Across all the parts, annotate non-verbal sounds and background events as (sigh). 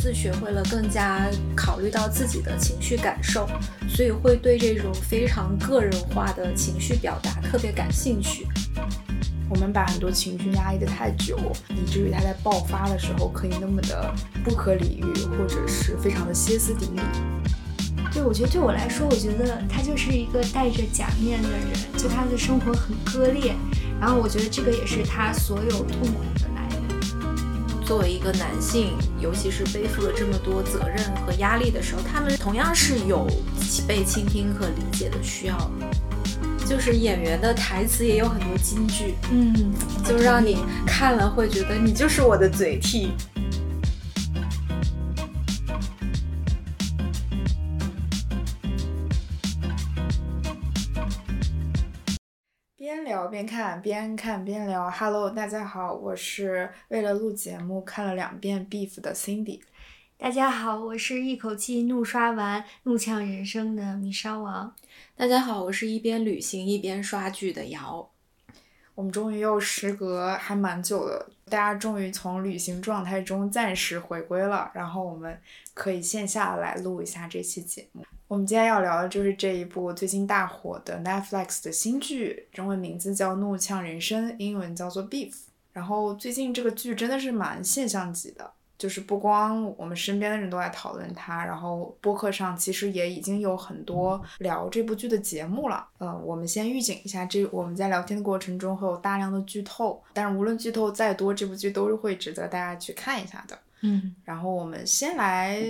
子学会了更加考虑到自己的情绪感受，所以会对这种非常个人化的情绪表达特别感兴趣。我们把很多情绪压抑的太久，以至于它在爆发的时候可以那么的不可理喻，或者是非常的歇斯底里。对，我觉得对我来说，我觉得他就是一个戴着假面的人，就他的生活很割裂，然后我觉得这个也是他所有痛苦。作为一个男性，尤其是背负了这么多责任和压力的时候，他们同样是有被倾听和理解的需要。就是演员的台词也有很多金句，嗯，就让你看了会觉得你就是我的嘴替。边聊边看，边看边聊。Hello，大家好，我是为了录节目看了两遍《Beef》的 Cindy。大家好，我是一口气怒刷完《怒呛人生》的米烧王。大家好，我是一边旅行一边刷剧的瑶。我们终于又时隔还蛮久了，大家终于从旅行状态中暂时回归了，然后我们可以线下来录一下这期节目。我们今天要聊的就是这一部最近大火的 Netflix 的新剧，中文名字叫《怒呛人生》，英文叫做 Beef。然后最近这个剧真的是蛮现象级的。就是不光我们身边的人都在讨论它，然后播客上其实也已经有很多聊这部剧的节目了。呃，我们先预警一下，这我们在聊天的过程中会有大量的剧透，但是无论剧透再多，这部剧都是会值得大家去看一下的。嗯，然后我们先来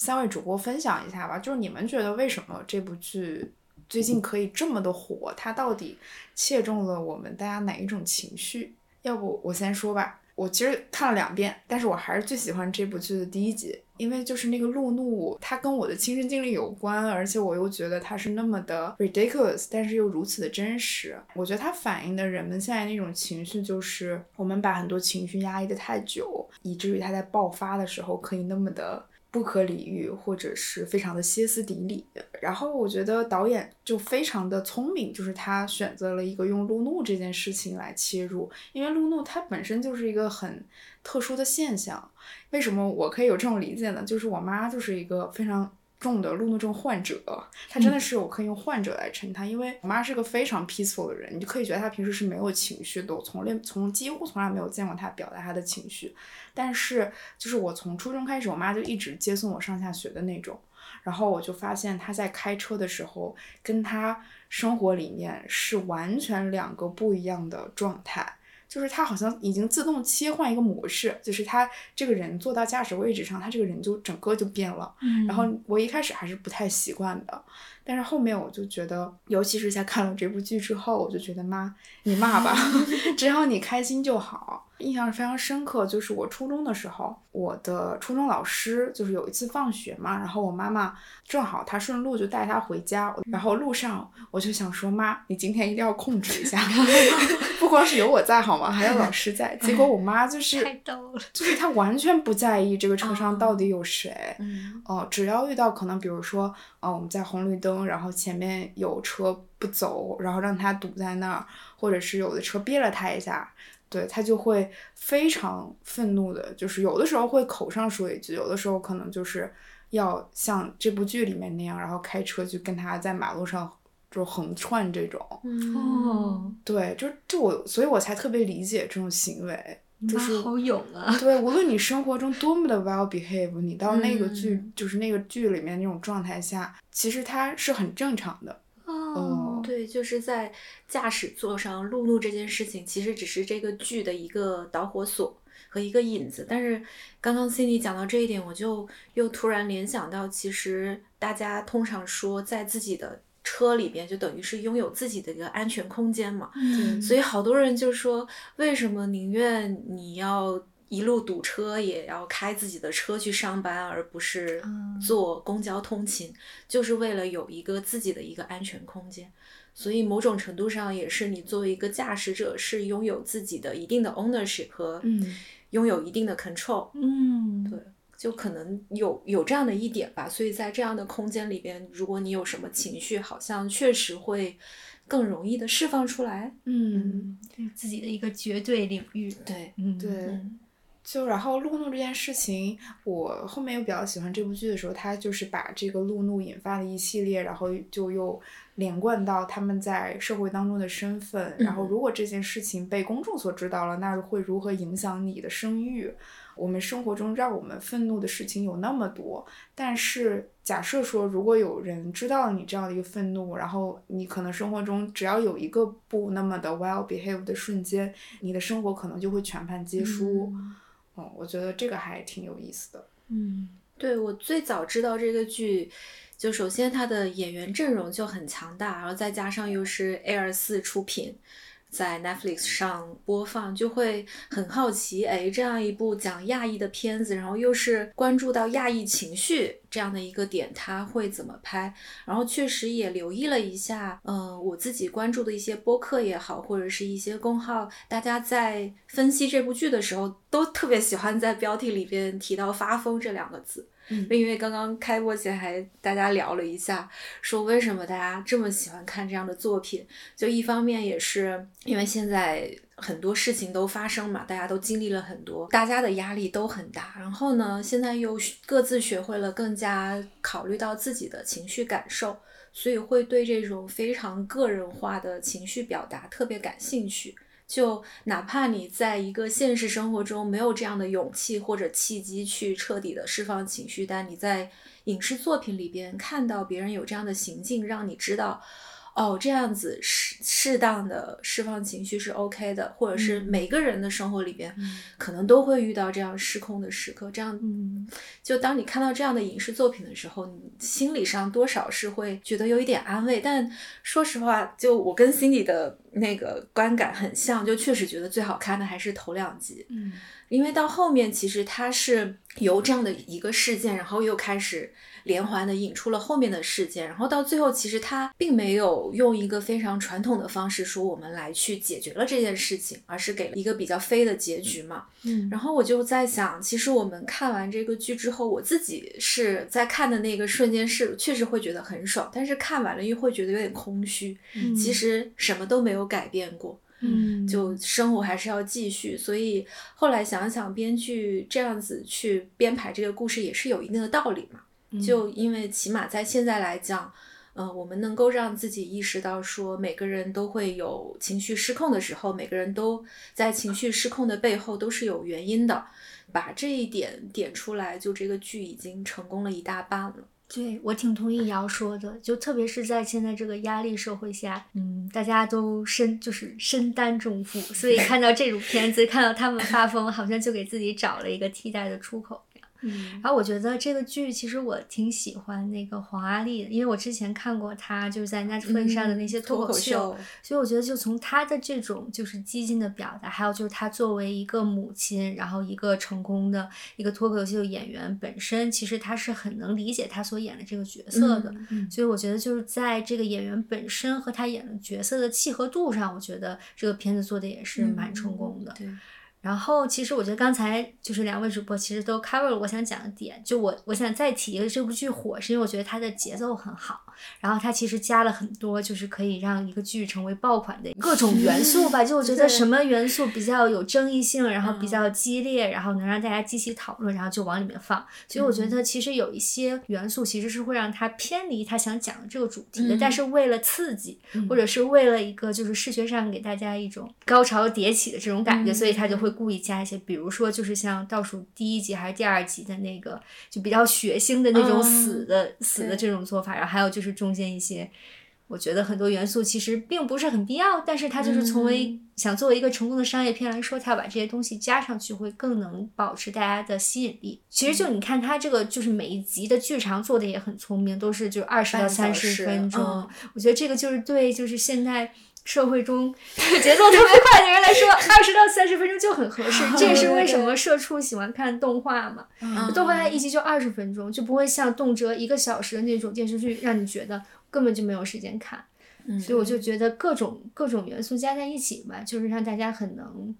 三位主播分享一下吧，就是你们觉得为什么这部剧最近可以这么的火？它到底切中了我们大家哪一种情绪？要不我先说吧。我其实看了两遍，但是我还是最喜欢这部剧的第一集，因为就是那个路怒，它跟我的亲身经历有关，而且我又觉得它是那么的 ridiculous，但是又如此的真实。我觉得它反映的人们现在那种情绪，就是我们把很多情绪压抑的太久，以至于它在爆发的时候可以那么的。不可理喻，或者是非常的歇斯底里。然后我觉得导演就非常的聪明，就是他选择了一个用路怒这件事情来切入，因为路怒它本身就是一个很特殊的现象。为什么我可以有这种理解呢？就是我妈就是一个非常。重的路怒症患者，他真的是我可以用患者来称他，因为我妈是个非常 peaceful 的人，你就可以觉得她平时是没有情绪的，我从来从几乎从来没有见过她表达她的情绪。但是就是我从初中开始，我妈就一直接送我上下学的那种，然后我就发现她在开车的时候，跟她生活里面是完全两个不一样的状态。就是他好像已经自动切换一个模式，就是他这个人坐到驾驶位置上，他这个人就整个就变了。嗯，然后我一开始还是不太习惯的，但是后面我就觉得，尤其是在看了这部剧之后，我就觉得妈，你骂吧，(laughs) 只要你开心就好。印象非常深刻，就是我初中的时候，我的初中老师就是有一次放学嘛，然后我妈妈正好她顺路就带她回家，然后路上我就想说妈，你今天一定要控制一下，(laughs) 不光是有我在好吗？还有老师在。结果我妈就 (laughs) 是太逗了，就是她完全不在意这个车上到底有谁，嗯，哦，只要遇到可能比如说，呃，我们在红绿灯，然后前面有车不走，然后让他堵在那儿，或者是有的车憋了他一下。对他就会非常愤怒的，就是有的时候会口上说一句，有的时候可能就是要像这部剧里面那样，然后开车去跟他在马路上就横窜这种。哦，对，就就我，所以我才特别理解这种行为，就是好勇啊。对，无论你生活中多么的 well behave，你到那个剧，就是那个剧里面那种状态下，其实它是很正常的。哦，对，就是在驾驶座上路怒这件事情，其实只是这个剧的一个导火索和一个引子。但是刚刚 Cindy 讲到这一点，我就又突然联想到，其实大家通常说在自己的车里边，就等于是拥有自己的一个安全空间嘛。嗯，所以好多人就说，为什么宁愿你要？一路堵车也要开自己的车去上班，而不是坐公交通勤，就是为了有一个自己的一个安全空间。所以某种程度上也是你作为一个驾驶者，是拥有自己的一定的 ownership 和拥有一定的 control。嗯，对，就可能有有这样的一点吧。所以在这样的空间里边，如果你有什么情绪，好像确实会更容易的释放出来。嗯，自己的一个绝对领域。对，嗯，对。就然后路怒这件事情，我后面又比较喜欢这部剧的时候，他就是把这个路怒引发的一系列，然后就又连贯到他们在社会当中的身份。然后如果这件事情被公众所知道了，那会如何影响你的声誉？我们生活中让我们愤怒的事情有那么多，但是假设说，如果有人知道了你这样的一个愤怒，然后你可能生活中只要有一个不那么的 well behaved 的瞬间，你的生活可能就会全盘皆输。嗯，我觉得这个还挺有意思的。嗯，对我最早知道这个剧，就首先它的演员阵容就很强大，然后再加上又是 A 二四出品。在 Netflix 上播放，就会很好奇，哎，这样一部讲亚裔的片子，然后又是关注到亚裔情绪这样的一个点，他会怎么拍？然后确实也留意了一下，嗯，我自己关注的一些播客也好，或者是一些公号，大家在分析这部剧的时候，都特别喜欢在标题里边提到“发疯”这两个字。那因为刚刚开播前还大家聊了一下，说为什么大家这么喜欢看这样的作品？就一方面也是因为现在很多事情都发生嘛，大家都经历了很多，大家的压力都很大。然后呢，现在又各自学会了更加考虑到自己的情绪感受，所以会对这种非常个人化的情绪表达特别感兴趣。就哪怕你在一个现实生活中没有这样的勇气或者契机去彻底的释放情绪，但你在影视作品里边看到别人有这样的行径，让你知道。哦，这样子适适当的释放情绪是 OK 的，或者是每个人的生活里边，可能都会遇到这样失控的时刻。这样，就当你看到这样的影视作品的时候，你心理上多少是会觉得有一点安慰。但说实话，就我跟 Cindy 的那个观感很像，就确实觉得最好看的还是头两集。嗯，因为到后面其实它是由这样的一个事件，然后又开始。连环的引出了后面的事件，然后到最后，其实他并没有用一个非常传统的方式说我们来去解决了这件事情，而是给了一个比较飞的结局嘛。嗯，然后我就在想，其实我们看完这个剧之后，我自己是在看的那个瞬间是确实会觉得很爽，但是看完了又会觉得有点空虚。嗯，其实什么都没有改变过。嗯，就生活还是要继续。所以后来想想，编剧这样子去编排这个故事也是有一定的道理嘛。就因为起码在现在来讲，嗯，我们能够让自己意识到说，每个人都会有情绪失控的时候，每个人都在情绪失控的背后都是有原因的，把这一点点出来，就这个剧已经成功了一大半了。对我挺同意瑶说的，就特别是在现在这个压力社会下，嗯，大家都身就是身担重负，所以看到这种片子，看到他们发疯，好像就给自己找了一个替代的出口。嗯，然后我觉得这个剧其实我挺喜欢那个黄阿丽的，因为我之前看过她就是在 Netflix 上的那些脱口秀，所以我觉得就从她的这种就是激进的表达，还有就是她作为一个母亲，然后一个成功的一个脱口秀演员本身，其实她是很能理解她所演的这个角色的，所以我觉得就是在这个演员本身和她演的角色的契合度上，我觉得这个片子做的也是蛮成功的。对。然后，其实我觉得刚才就是两位主播其实都 cover 了我想讲的点。就我我想再提一个这部剧火，是因为我觉得它的节奏很好，然后它其实加了很多就是可以让一个剧成为爆款的各种元素吧。就我觉得 (laughs) 什么元素比较有争议性，然后比较激烈，然后能让大家积极讨论，然后就往里面放。所以我觉得其实有一些元素其实是会让它偏离它想讲的这个主题的，但是为了刺激，或者是为了一个就是视觉上给大家一种高潮迭起的这种感觉，所以它就会。故意加一些，比如说就是像倒数第一集还是第二集的那个，就比较血腥的那种死的死的这种做法，然后还有就是中间一些，我觉得很多元素其实并不是很必要，但是它就是从为想作为一个成功的商业片来说，它要把这些东西加上去，会更能保持大家的吸引力。其实就你看它这个就是每一集的剧长做的也很聪明，都是就二十到三十分钟，我觉得这个就是对就是现在。社会中 (laughs) 节奏特别快的人来说，(laughs) 二十到三十分钟就很合适。(laughs) 这也是为什么社畜喜欢看动画嘛？动画它一集就二十分钟，就不会像动辄一个小时的那种电视剧，让你觉得根本就没有时间看。所以我就觉得各种各种元素加在一起吧，就是让大家很能。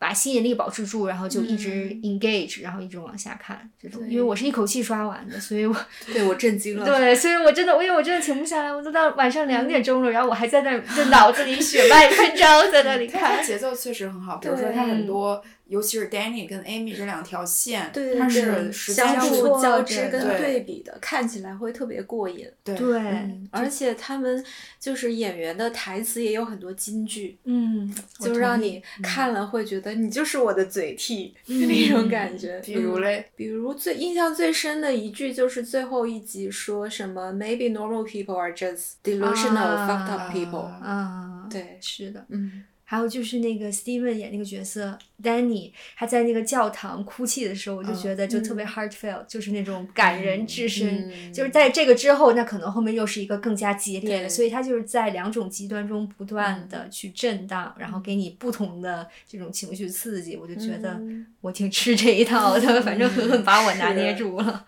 把吸引力保持住，然后就一直 engage，然后一直往下看这种。因为我是一口气刷完的，所以我 (laughs) 对我震惊了。对，所以我真的，因为我真的停不下来，我都到晚上两点钟了，然后我还在那，在脑子里血脉喷张，在那里看。节奏确实很好，比如说他很多尤其是 Danny 跟 Amy 这两条线，对它是对，实际相互交织跟对对比的，看起来会特别过瘾。对对，嗯，而且他们就是演员的台词也有很多金句，嗯，就让你看了会觉得你就是我的嘴替、嗯那种感觉。比如嗯嘞，比如最印象最深的一句就是最后一集说什么 “Maybe normal people are just delusional, 啊 fucked up people”。啊，对，是的。嗯，还有就是那个 Steven 演那个角色 Danny，他在那个教堂哭泣的时候，我就觉得就特别 heartfelt，、就是那种感人至深。嗯就是在这个之后，那可能后面又是一个更加激烈的，所以他就是在两种极端中不断的去震荡，然后给你不同的这种情绪刺激。我就觉得嗯我挺吃这一套的，反正狠狠 (laughs) 把我拿捏住了。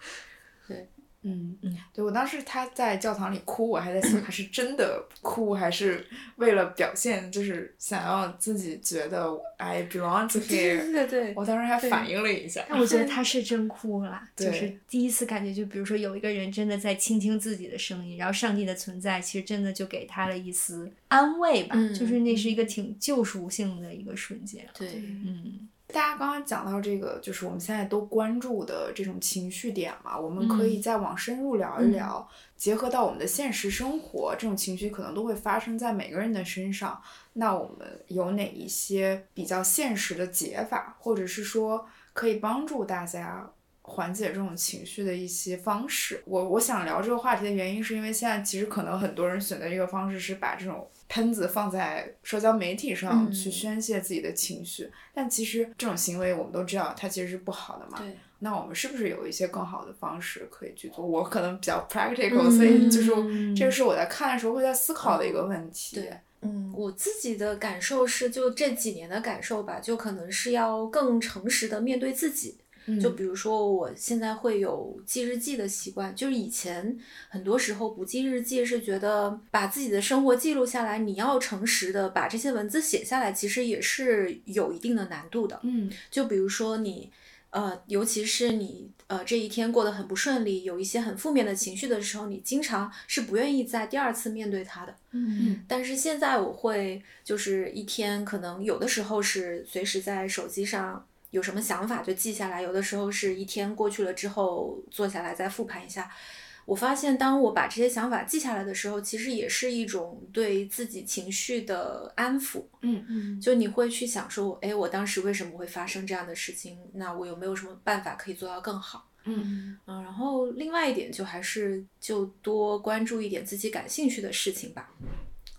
嗯。嗯，对我当时他在教堂里哭，我还在想他是真的哭，还是为了表现，就是想要自己觉得 I belong to 对 here。对对，我当时还反应了一下，但我觉得 (laughs) 他是真哭了，就是第一次感觉，就比如说有一个人真的在倾听自己的声音，然后上帝的存在其实真的就给他了一丝安慰吧，嗯就是那是一个挺救赎性的一个瞬间。对，嗯大家刚刚讲到这个，就是我们现在都关注的这种情绪点嘛，我们可以再往深入聊一聊，结合到我们的现实生活，这种情绪可能都会发生在每个人的身上。那我们有哪一些比较现实的解法，或者是说可以帮助大家缓解这种情绪的一些方式？我我想聊这个话题的原因，是因为现在其实可能很多人选择这个方式是把这种喷子放在社交媒体上嗯去宣泄自己的情绪，但其实这种行为我们都知道它其实是不好的嘛。对，那我们是不是有一些更好的方式可以去做？我可能比较 practical，、嗯所以就是这个是我在看的时候会在思考的一个问题。对嗯，我自己的感受是，就这几年的感受吧，就可能是要更诚实的面对自己。嗯就比如说，我现在会有记日记的习惯，就是以前很多时候不记日记是觉得把自己的生活记录下来，你要诚实的把这些文字写下来，其实也是有一定的难度的。嗯就比如说你，呃，尤其是你，呃，这一天过得很不顺利，有一些很负面的情绪的时候，你经常是不愿意在第二次面对它的。嗯但是现在我会，就是一天可能有的时候是随时在手机上有什么想法就记下来，有的时候是一天过去了之后坐下来再复盘一下。我发现，当我把这些想法记下来的时候，其实也是一种对自己情绪的安抚。嗯嗯就你会去想说，哎，我当时为什么会发生这样的事情？那我有没有什么办法可以做到更好？嗯嗯，然后另外一点就还是就多关注一点自己感兴趣的事情吧。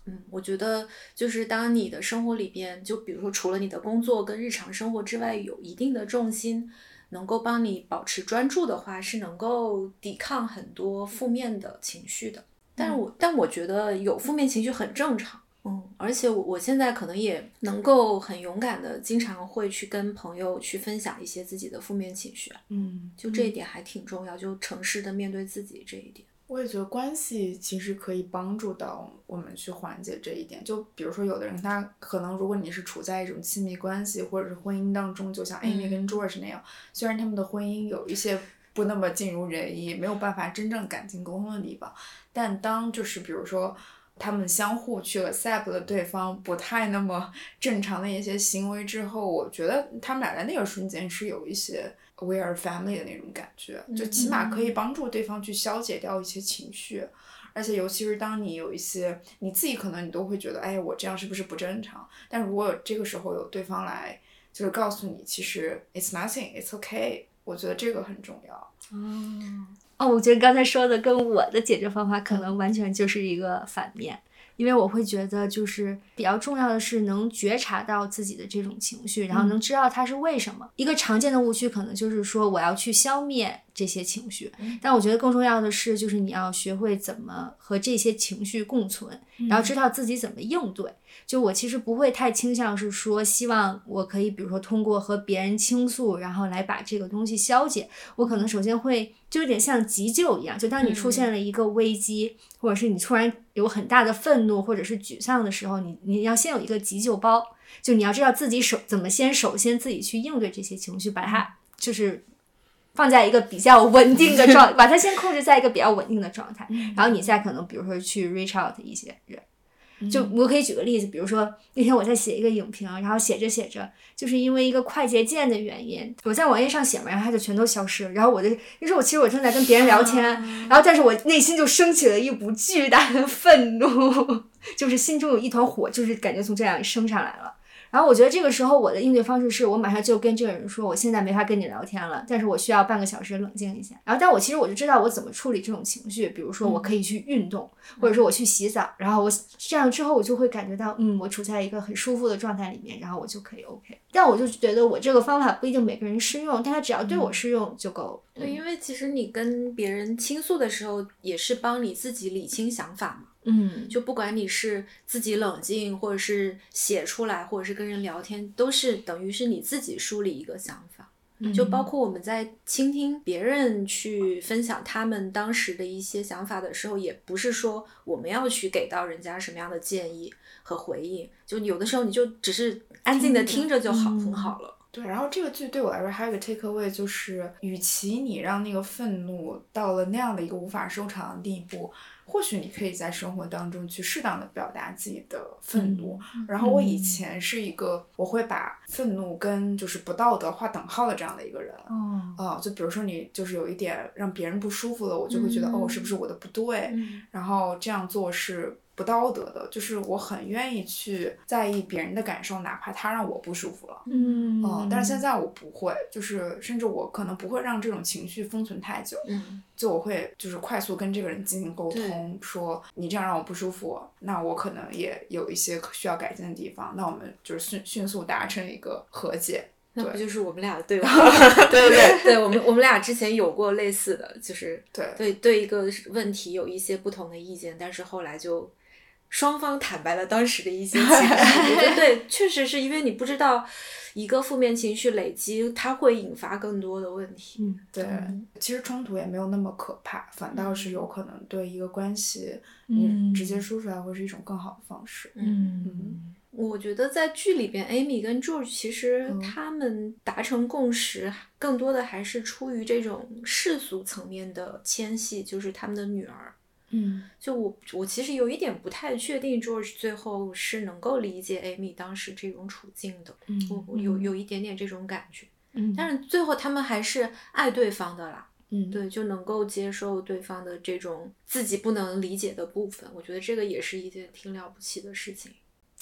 嗯，我觉得就是当你的生活里边，就比如说除了你的工作跟日常生活之外，有一定的重心，能够帮你保持专注的话，是能够抵抗很多负面的情绪的。但是我但我觉得有负面情绪很正常。嗯，而且我我现在可能也能够很勇敢的，经常会去跟朋友去分享一些自己的负面情绪啊，嗯，就这一点还挺重要，就诚实的面对自己这一点。我也觉得关系其实可以帮助到我们去缓解这一点。就比如说，有的人他可能，如果你是处在一种亲密关系或者是婚姻当中，就像 Amy 跟 George 那样，虽然他们的婚姻有一些不那么尽如人意，没有办法真正感情沟通的地方，但当就是比如说。他们相互去 accept 了对方不太那么正常的一些行为之后，我觉得他们俩在那个瞬间是有一些 we are family 的那种感觉，就起码可以帮助对方去消解掉一些情绪。而且，尤其是当你有一些你自己可能你都会觉得，哎，我这样是不是不正常？但如果这个时候有对方来，就是告诉你，其实 it's nothing, it's okay，我觉得这个很重要。哦哦，我觉得刚才说的跟我的解决方法可能完全就是一个反面，因为我会觉得就是比较重要的是能觉察到自己的这种情绪，然后能知道它是为什么。一个常见的误区可能就是说我要去消灭这些情绪，但我觉得更重要的是就是你要学会怎么和这些情绪共存，然后知道自己怎么应对。就我其实不会太倾向是说，希望我可以比如说通过和别人倾诉，然后来把这个东西消解。我可能首先会就有点像急救一样，就当你出现了一个危机，或者是你突然有很大的愤怒或者是沮丧的时候，你你要先有一个急救包，就你要知道自己首怎么先首先自己去应对这些情绪，把它就是。放在一个比较稳定的状，(laughs) 把它先控制在一个比较稳定的状态，然后你再可能比如说去 reach out 一些人，就我可以举个例子，比如说那天我在写一个影评，然后写着写着，就是因为一个快捷键的原因，我在网页上写嘛，然后它就全都消失了。然后我就，那时候我其实我正在跟别人聊天，然后但是我内心就升起了一股巨大的愤怒，就是心中有一团火，就是感觉从这样升上来了。然后我觉得这个时候我的应对方式是我马上就跟这个人说，我现在没法跟你聊天了，但是我需要半个小时冷静一下。然后，但我其实我就知道我怎么处理这种情绪，比如说我可以去运动，或者说我去洗澡，然后我这样之后我就会感觉到，嗯，我处在一个很舒服的状态里面，然后我就可以 OK。但我就觉得我这个方法不一定每个人适用，但他只要对我适用就够。对，因为其实你跟别人倾诉的时候，也是帮你自己理清想法嘛。嗯，就不管你是自己冷静，或者是写出来，或者是跟人聊天，都是等于是你自己梳理一个想法。就包括我们在倾听别人去分享他们当时的一些想法的时候，也不是说我们要去给到人家什么样的建议和回应。就有的时候你就只是安静的听着就好，很好了。对，然后这个剧对我来说还有一个 take away，就是与其你让那个愤怒到了那样的一个无法收场的地步。或许你可以在生活当中去适当的表达自己的愤怒。然后我以前是一个我会把愤怒跟就是不道德划等号的这样的一个人。哦，啊，就比如说你就是有一点让别人不舒服了，我就会觉得哦，是不是我的不对？然后这样做是。不道德的，就是我很愿意去在意别人的感受，哪怕他让我不舒服了。嗯嗯，但是现在我不会，就是甚至我可能不会让这种情绪封存太久。嗯，就我会就是快速跟这个人进行沟通，说你这样让我不舒服，那我可能也有一些需要改进的地方，那我们就是迅迅速达成一个和解。那不就是我们俩的对话？(laughs) 对对对，我们我们俩之前有过类似的，就是对对对一个问题有一些不同的意见，但是后来就。双方坦白了当时的一些情绪，(laughs) 对，确实是因为你不知道一个负面情绪累积，它会引发更多的问题。嗯，对，其实冲突也没有那么可怕，反倒是有可能对一个关系，嗯直接说出来会是一种更好的方式。嗯嗯，我觉得在剧里边，Amy 跟 George 其实他们达成共识，更多的还是出于这种世俗层面的牵系，就是他们的女儿。嗯，就我我其实有一点不太确定，George 最后是能够理解 Amy 当时这种处境的。嗯，我有有一点点这种感觉。嗯，但是最后他们还是爱对方的啦。嗯，对，就能够接受对方的这种自己不能理解的部分。我觉得这个也是一件挺了不起的事情。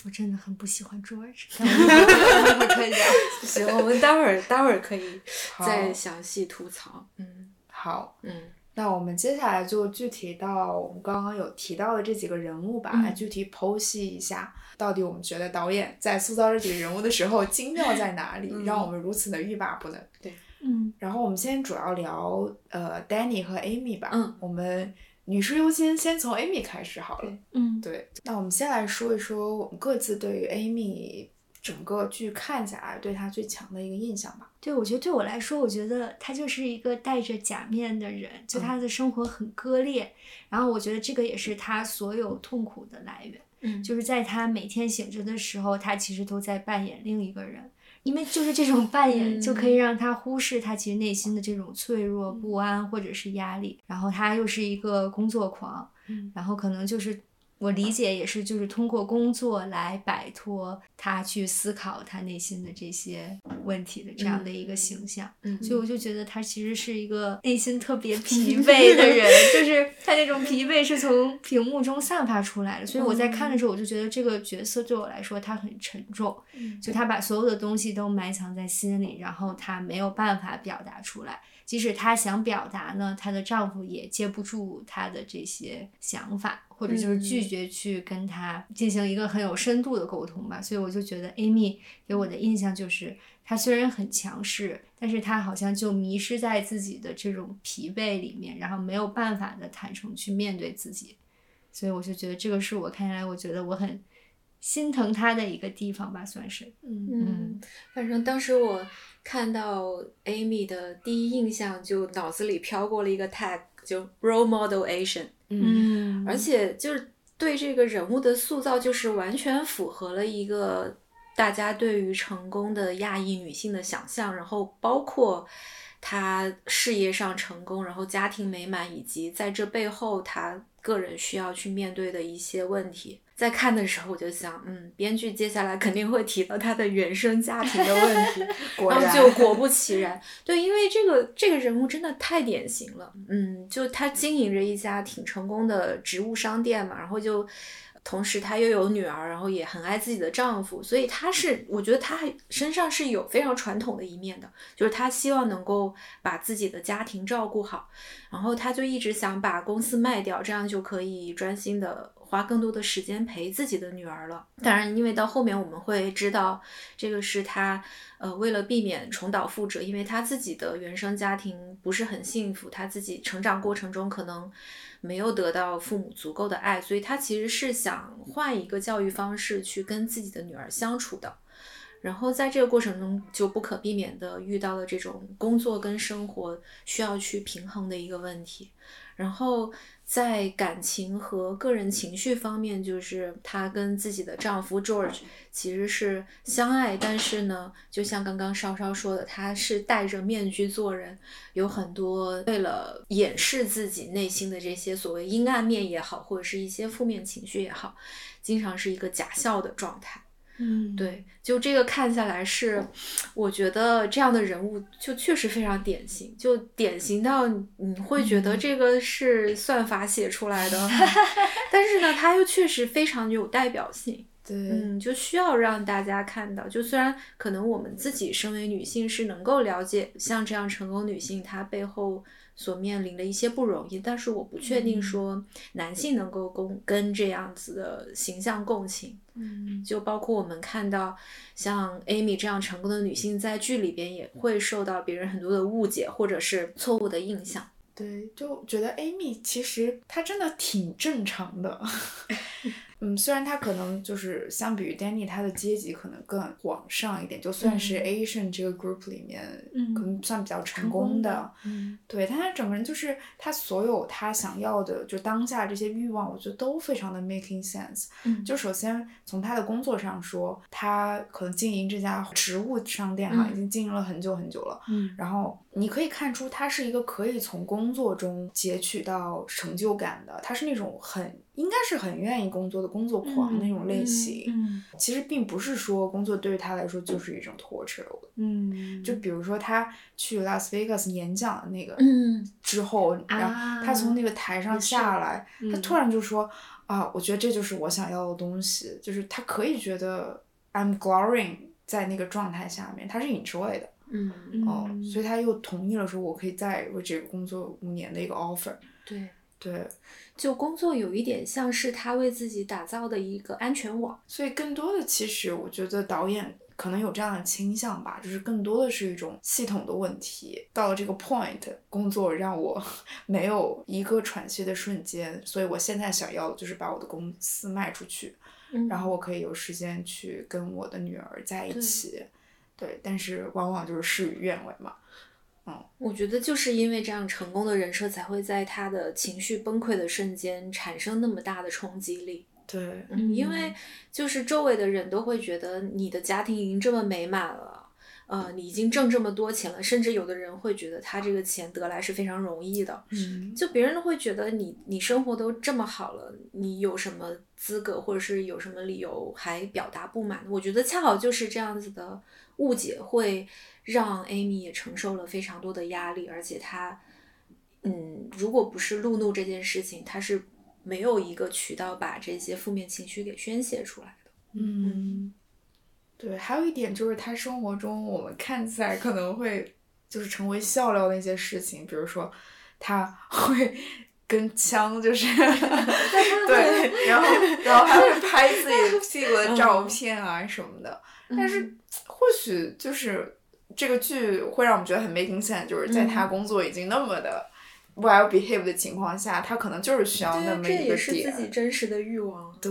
我真的很不喜欢 George。(laughs) 可以聊。(laughs) 行，我们待会儿待会儿可以再详细吐槽。嗯，好。嗯。那我们接下来就具体到我们刚刚有提到的这几个人物吧，来具体剖析一下，到底我们觉得导演在塑造这几个人物的时候精妙在哪里，(laughs) 让我们如此的欲罢不能。对，嗯。然后我们先主要聊呃，Danny 和 Amy 吧。嗯。我们女士优先，先从 Amy 开始好了。嗯。对，那我们先来说一说我们各自对于 Amy。整个剧看下来对他最强的一个印象吧。对，我觉得对我来说，我觉得他就是一个戴着假面的人，就他的生活很割裂。然后我觉得这个也是他所有痛苦的来源。嗯，就是在他每天醒着的时候，他其实都在扮演另一个人，因为就是这种扮演就可以让他忽视他其实内心的这种脆弱、不安或者是压力。然后他又是一个工作狂，然后可能就是。我理解也是，就是通过工作来摆脱他去思考他内心的这些问题的这样的一个形象，嗯，所以我就觉得他其实是一个内心特别 (laughs) 疲惫的 (laughs) 人，就是他那种疲惫是从屏幕中散发出来的，所以我在看的时候我就觉得这个角色对我来说他很沉重，就他把所有的东西都埋藏在心里，然后他没有办法表达出来。即使她想表达呢，她的丈夫也接不住她的这些想法，或者就是拒绝去跟他进行一个很有深度的沟通吧。所以我就觉得 Amy 给我的印象就是，她虽然很强势，但是她好像就迷失在自己的这种疲惫里面，然后没有办法的坦诚去面对自己。所以我就觉得这个是我看下来，我觉得我很心疼他的一个地方吧，算是。嗯嗯，反正当时我。看到 Amy 的第一印象，就脑子里飘过了一个 tag，就 role model Asian。嗯，而且就是对这个人物的塑造，就是完全符合了一个大家对于成功的亚裔女性的想象。然后包括她事业上成功，然后家庭美满，以及在这背后她个人需要去面对的一些问题。在看的时候，我就想，嗯，编剧接下来肯定会提到他的原生家庭的问题，(laughs) 果然后就果不其然，对，因为这个这个人物真的太典型了，嗯，就他经营着一家挺成功的植物商店嘛，然后就。同时，她又有女儿，然后也很爱自己的丈夫，所以她是，我觉得她身上是有非常传统的一面的，就是她希望能够把自己的家庭照顾好，然后她就一直想把公司卖掉，这样就可以专心的花更多的时间陪自己的女儿了。当然，因为到后面我们会知道，这个是他，呃，为了避免重蹈覆辙，因为他自己的原生家庭不是很幸福，他自己成长过程中可能。没有得到父母足够的爱，所以他其实是想换一个教育方式去跟自己的女儿相处的。然后在这个过程中，就不可避免的遇到了这种工作跟生活需要去平衡的一个问题。然后。在感情和个人情绪方面，就是她跟自己的丈夫 George 其实是相爱，但是呢，就像刚刚稍稍说的，她是戴着面具做人，有很多为了掩饰自己内心的这些所谓阴暗面也好，或者是一些负面情绪也好，经常是一个假笑的状态。嗯，对，就这个看下来是，我觉得这样的人物就确实非常典型，就典型到你会觉得这个是算法写出来的，(laughs) 但是呢，他又确实非常有代表性。对，嗯，就需要让大家看到，就虽然可能我们自己身为女性是能够了解像这样成功女性她背后。所面临的一些不容易，但是我不确定说男性能够共跟这样子的形象共情。嗯，就包括我们看到像 Amy 这样成功的女性，在剧里边也会受到别人很多的误解或者是错误的印象。对，就觉得 Amy 其实她真的挺正常的。(laughs) 嗯，虽然他可能就是相比于 Danny，他的阶级可能更往上一点，就算是 Asian 这个 group 里面，嗯，可能算比较成功的，嗯，对，但他整个人就是他所有他想要的，就当下这些欲望，我觉得都非常的 making sense。嗯，就首先从他的工作上说，他可能经营这家植物商店哈，已经经营了很久很久了，嗯，然后你可以看出他是一个可以从工作中截取到成就感的，他是那种很。应该是很愿意工作的工作狂那种类型，嗯，其实并不是说工作对于他来说就是一种 torture，嗯，就比如说他去拉斯维加斯演讲的那个，嗯，之后，然后他从那个台上下来，他突然就说啊，我觉得这就是我想要的东西，就是他可以觉得 I'm glorying 在那个状态下面，他是 enjoy 的，嗯，哦，所以他又同意了说我可以再为这个工作五年的一个 offer，对。对，就工作有一点像是他为自己打造的一个安全网，所以更多的其实我觉得导演可能有这样的倾向吧，就是更多的是一种系统的问题。到了这个 point，工作让我 (laughs) 没有一个喘息的瞬间，所以我现在想要的就是把我的公司卖出去，然后我可以有时间去跟我的女儿在一起。对，但是往往就是事与愿违嘛。嗯，我觉得就是因为这样成功的人设，才会在他的情绪崩溃的瞬间产生那么大的冲击力。对，嗯，因为就是周围的人都会觉得你的家庭已经这么美满了，呃，你已经挣这么多钱了，甚至有的人会觉得他这个钱得来是非常容易的。嗯，就别人都会觉得你你生活都这么好了，你有什么资格或者是有什么理由还表达不满？我觉得恰好就是这样子的误解会。让 Amy 也承受了非常多的压力，而且她，嗯，如果不是路怒这件事情，她是没有一个渠道把这些负面情绪给宣泄出来的。嗯，对，还有一点就是她生活中我们看起来可能会就是成为笑料的一些事情，比如说她会跟枪就是 (laughs) (laughs) 对，然后然后还会拍自己屁股的照片啊什么的，但是或许就是。这个剧会让我们觉得很 making sense，就是在他工作已经那么的 well behave 的情况下，他可能就是需要那么一个点。这也是自己真实的欲望。对，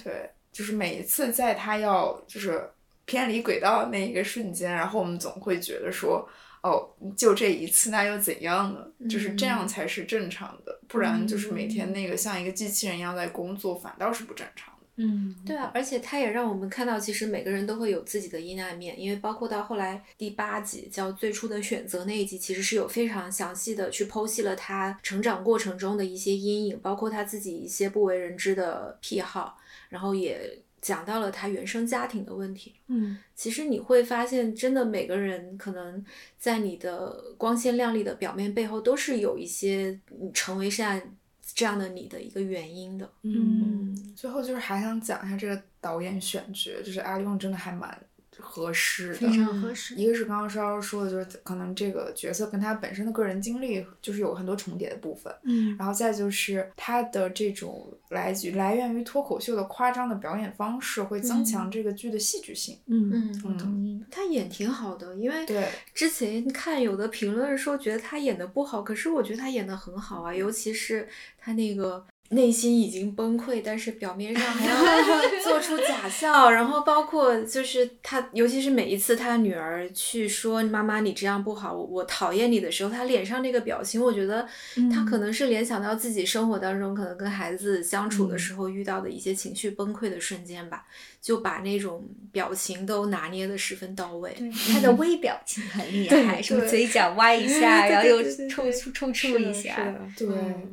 对，就是每一次在他要就是偏离轨道那一个瞬间，然后我们总会觉得说，哦，就这一次，那又怎样呢？就是这样才是正常的，不然就是每天那个像一个机器人一样在工作，反倒是不正常的。嗯，对啊，而且他也让我们看到，其实每个人都会有自己的阴暗面，因为包括到后来第八集叫最初的选择那一集，其实是有非常详细的去剖析了他成长过程中的一些阴影，包括他自己一些不为人知的癖好，然后也讲到了他原生家庭的问题。嗯，其实你会发现，真的每个人可能在你的光鲜亮丽的表面背后，都是有一些你成为现在这样的你的一个原因的。嗯，最后就是还想讲一下这个导演选角，就是阿利旺真的还蛮合适的，非常合适。一个是刚刚稍稍说的，就是可能这个角色跟他本身的个人经历就是有很多重叠的部分，嗯然后再就是他的这种来自来源于脱口秀的夸张的表演方式，会增强这个剧的戏剧性。嗯嗯我同意。他演挺好的，因为对之前看有的评论说觉得他演的不好，可是我觉得他演的很好啊，尤其是他那个内心已经崩溃，但是表面上还要 (laughs) 做出假笑，然后包括就是他，尤其是每一次他女儿去说妈妈你这样不好，我我讨厌你的时候，他脸上那个表情，我觉得他可能是联想到自己生活当中可能跟孩子相处的时候遇到的一些情绪崩溃的瞬间吧，就把那种表情都拿捏的十分到位。对，他的微表情很厉害，什么嘴角歪一下，(laughs) 然后又抽出抽搐一下。对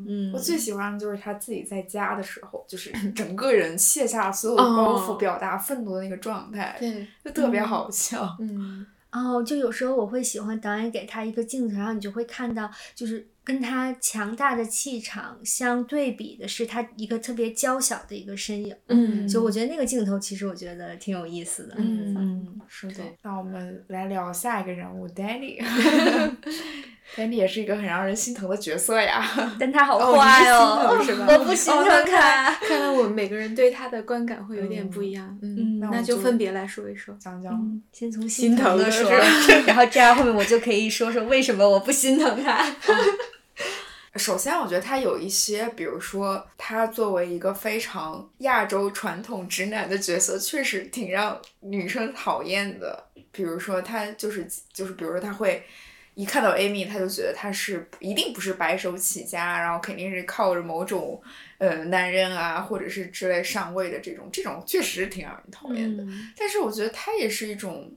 嗯，我最喜欢的就是他自己在家的时候，就是 (laughs) 整个人卸下所有的包袱，哦表达愤怒的那个状态，对，就特别好笑。嗯哦，就有时候我会喜欢导演给他一个镜头，然后你就会看到，就是跟他强大的气场相对比的是他一个特别娇小的一个身影。嗯就我觉得那个镜头其实我觉得挺有意思的。嗯嗯是的。那我们来聊下一个人物，Danny。(laughs) Danny 也是一个很让人心疼的角色呀。(laughs) 但他好哦坏哦，是吧我不心疼他。看来我们每个人对他的观感会有点不一样。嗯，嗯那就就分别来说一说。讲讲，嗯，先从心疼的疼说，(laughs) 然后这样后面我就可以说说为什么我不心疼他。首先，我觉得他有一些，比如说他作为一个非常亚洲传统直男的角色，确实挺让女生讨厌的。比如说他就是就是，比如说他会一看到 Amy，他就觉得他是一定不是白手起家，然后肯定是靠着某种呃男人啊，或者是之类上位的这种，这种确实挺让人讨厌的。嗯但是我觉得他也是一种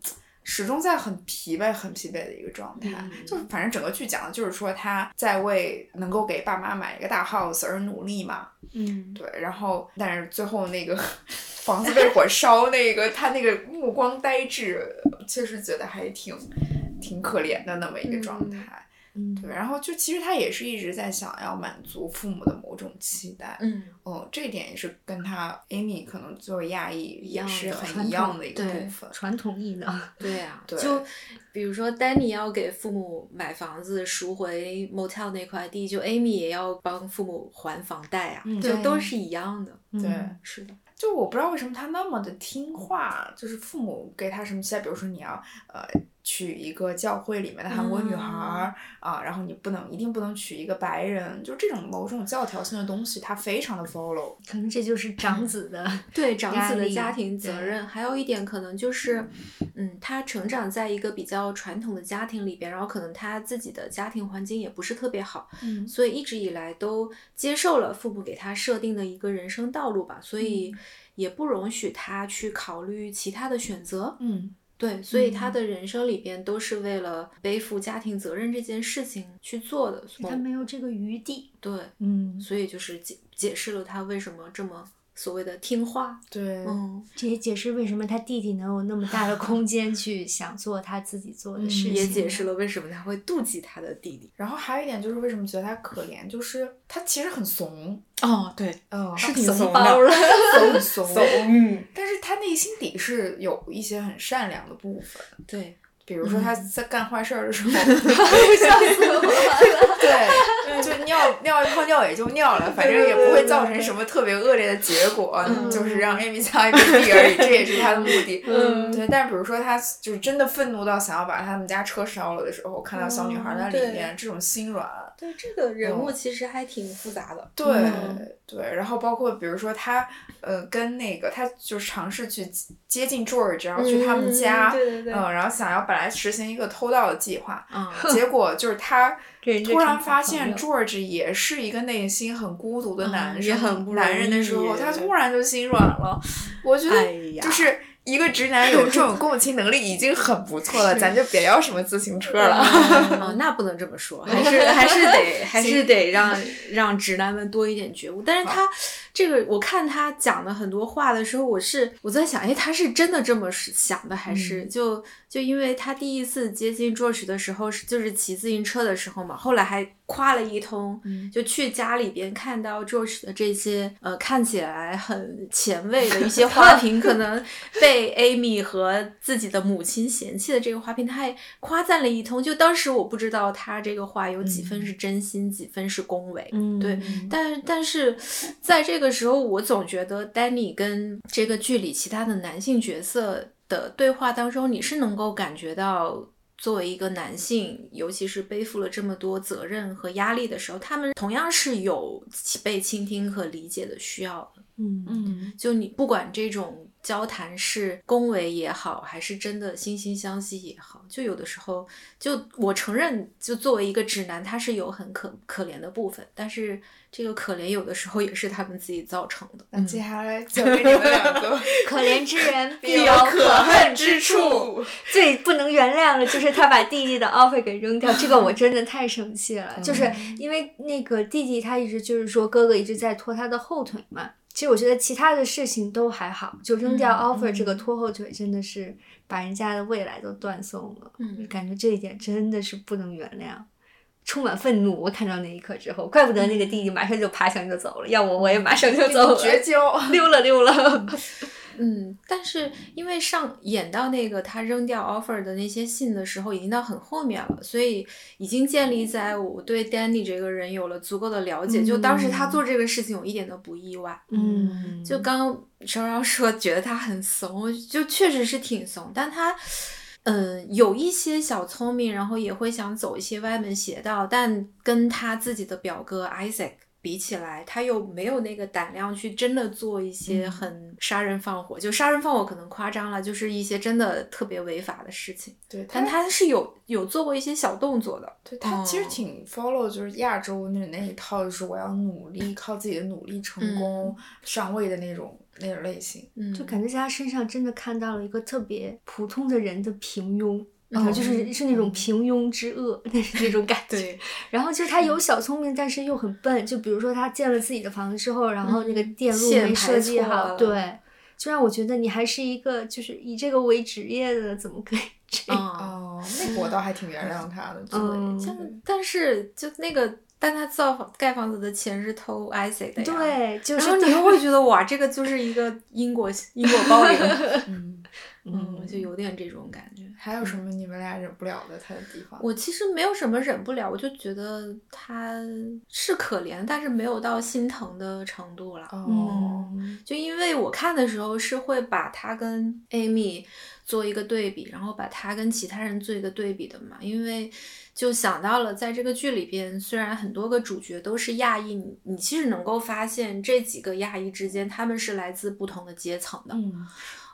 始终在很疲惫、很疲惫的一个状态。嗯就是反正整个剧讲的就是说他在为能够给爸妈买一个大 house 而努力嘛。嗯，对，然后但是最后那个 (laughs) 房子被火烧，那个他那个目光呆滞，确实觉得还挺挺可怜的那么一个状态。嗯对，然后就其实他也是一直在想要满足父母的某种期待。嗯哦，这一点也是跟他 Amy 可能作为亚裔也样是很一样的一个部分。传统意的。对呀、对就比如说丹尼要给父母买房子赎回 motel 那块地，就 Amy 也要帮父母还房贷啊，嗯就对都是一样的。对嗯是的，就我不知道为什么他那么的听话，就是父母给他什么期待，比如说你要呃娶一个教会里面的韩国女孩儿、啊，然后你不能一定不能娶一个白人，就这种某种教条性的东西，他非常的 follow。可能这就是长子的。(laughs) 对长子的家庭责任，还有一点可能就是，嗯，他成长在一个比较传统的家庭里边，然后可能他自己的家庭环境也不是特别好，嗯所以一直以来都接受了父母给他设定的一个人生道路吧，所以也不容许他去考虑其他的选择。嗯对，所以他的人生里边都是为了背负家庭责任这件事情去做的。所以他没有这个余地。对，嗯，所以就是解解释了他为什么这么所谓的听话。对，嗯，这也解释为什么他弟弟能有那么大的 (laughs) 空间去想做他自己做的事情。也解释了为什么他会妒忌他的弟弟。然后还有一点就是为什么觉得他可怜，就是他其实很怂，哦，对，嗯，是挺怂包了。很怂，嗯，(laughs) 但是他内心底是有一些很善良的部分。对，比如说他在干坏事儿的时候，(laughs) 笑死我了。对，就尿尿一泡尿也就尿了，反正也不会造成什么特别恶劣的结果，嗯就是让 Amy 擦一而已，这也是他的目的。嗯对。但比如说他就是真的愤怒到想要把他们家车烧了的时候，看到小女孩在里面，这种心软，对这个人物其实还挺复杂的。对对，然后包括比如说他呃跟那个他就是尝试去接近 George，然后去他们家，对对对，嗯，然后想要本来实行一个偷盗的计划，嗯，结果就是他 (laughs) 突然发现 George 也是一个内心很孤独的男人，男人的时候，他突然就心软了。我觉得就是。一个直男有这种共情能力已经很不错了，(laughs) 咱就别要什么自行车了。啊，(laughs) 那不能这么说，还是还是得 (laughs) 还是得让让直男们多一点觉悟。但是他这个，我看他讲的很多话的时候，我是我在想，哎，他是真的这么想的，还是就就因为他第一次接近 George 的时候是就是骑自行车的时候嘛，后来还。夸了一通，就去家里边看到 George 的这些呃看起来很前卫的一些花 (laughs) 瓶，可能被 Amy 和自己的母亲嫌弃的这个花瓶，他还夸赞了一通。就当时我不知道他这个话有几分是真心，几分是恭维。嗯，对。但但是在这个时候，我总觉得 Danny 跟这个剧里其他的男性角色的对话当中，你是能够感觉到。作为一个男性，尤其是背负了这么多责任和压力的时候，他们同样是有被倾听和理解的需要的。嗯嗯，就你不管这种交谈是恭维也好，还是真的惺惺相惜也好，就有的时候，就我承认，就作为一个指南，他是有很可可怜的部分，但是。这个可怜有的时候也是他们自己造成的。那接下来交给你们两个。(laughs) 可怜之人必有可恨之处。最不能原谅的就是他把弟弟的 offer 给扔掉，这个我真的太生气了。(laughs) 就是因为那个弟弟他一直就是说哥哥一直在拖他的后腿嘛。其实我觉得其他的事情都还好，就扔掉 offer 这个拖后腿真的是把人家的未来都断送了。嗯，感觉这一点真的是不能原谅。充满愤怒，我看到那一刻之后，怪不得那个弟弟马上就爬墙就走了，要我我也马上就走了，绝交，(laughs) 溜了溜了。(laughs) (laughs) 嗯，但是因为上演到那个他扔掉 offer 的那些信的时候，已经到很后面了，所以已经建立在我对 Danny 这个人有了足够的了解。就当时他做这个事情，我一点都不意外。嗯，就刚稍稍说觉得他很怂，就确实是挺怂，但他。嗯，有一些小聪明，然后也会想走一些歪门邪道，但跟他自己的表哥 Isaac 比起来，他又没有那个胆量去真的做一些很杀人放火，就杀人放火可能夸张了，就是一些真的特别违法的事情。对，但他是有有做过一些小动作的。对他其实挺 follow 就是亚洲那那一套，就是我要努力靠自己的努力成功上位的那种。那种类型，嗯就感觉在他身上真的看到了一个特别普通的人的平庸，然后就是是那种平庸之恶，那是那种感觉。对，然后就是他有小聪明，但是又很笨。就比如说他建了自己的房子之后，然后那个电路没设计好，对，就让我觉得你还是一个就是以这个为职业的，怎么可以这样？哦，那个我倒还挺原谅他的，(laughs) 嗯，但是就那个。但他造房盖房子的钱是偷 IC 的呀，对，就是你又会觉得哇，这个就是一个因果因果报应，(laughs) 嗯嗯，就有点这种感觉。还有什么你们俩忍不了的他的地方？我其实没有什么忍不了，我就觉得他是可怜，但是没有到心疼的程度了。哦，就因为我看的时候是会把他跟 Amy 做一个对比，然后把他跟其他人做一个对比的嘛，因为。就想到了，在这个剧里边，虽然很多个主角都是亚裔，你你其实能够发现这几个亚裔之间，他们是来自不同的阶层的。嗯